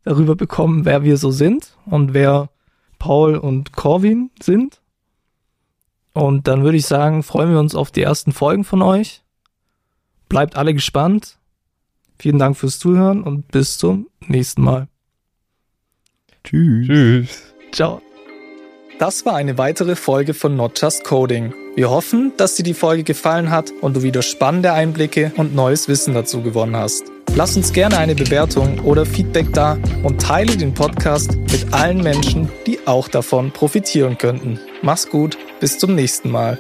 darüber bekommen, wer wir so sind und wer Paul und Corwin sind. Und dann würde ich sagen, freuen wir uns auf die ersten Folgen von euch. Bleibt alle gespannt. Vielen Dank fürs Zuhören und bis zum nächsten Mal. Tschüss. Tschüss. Ciao. Das war eine weitere Folge von Not Just Coding. Wir hoffen, dass dir die Folge gefallen hat und du wieder spannende Einblicke und neues Wissen dazu gewonnen hast. Lass uns gerne eine Bewertung oder Feedback da und teile den Podcast mit allen Menschen, die auch davon profitieren könnten. Mach's gut, bis zum nächsten Mal.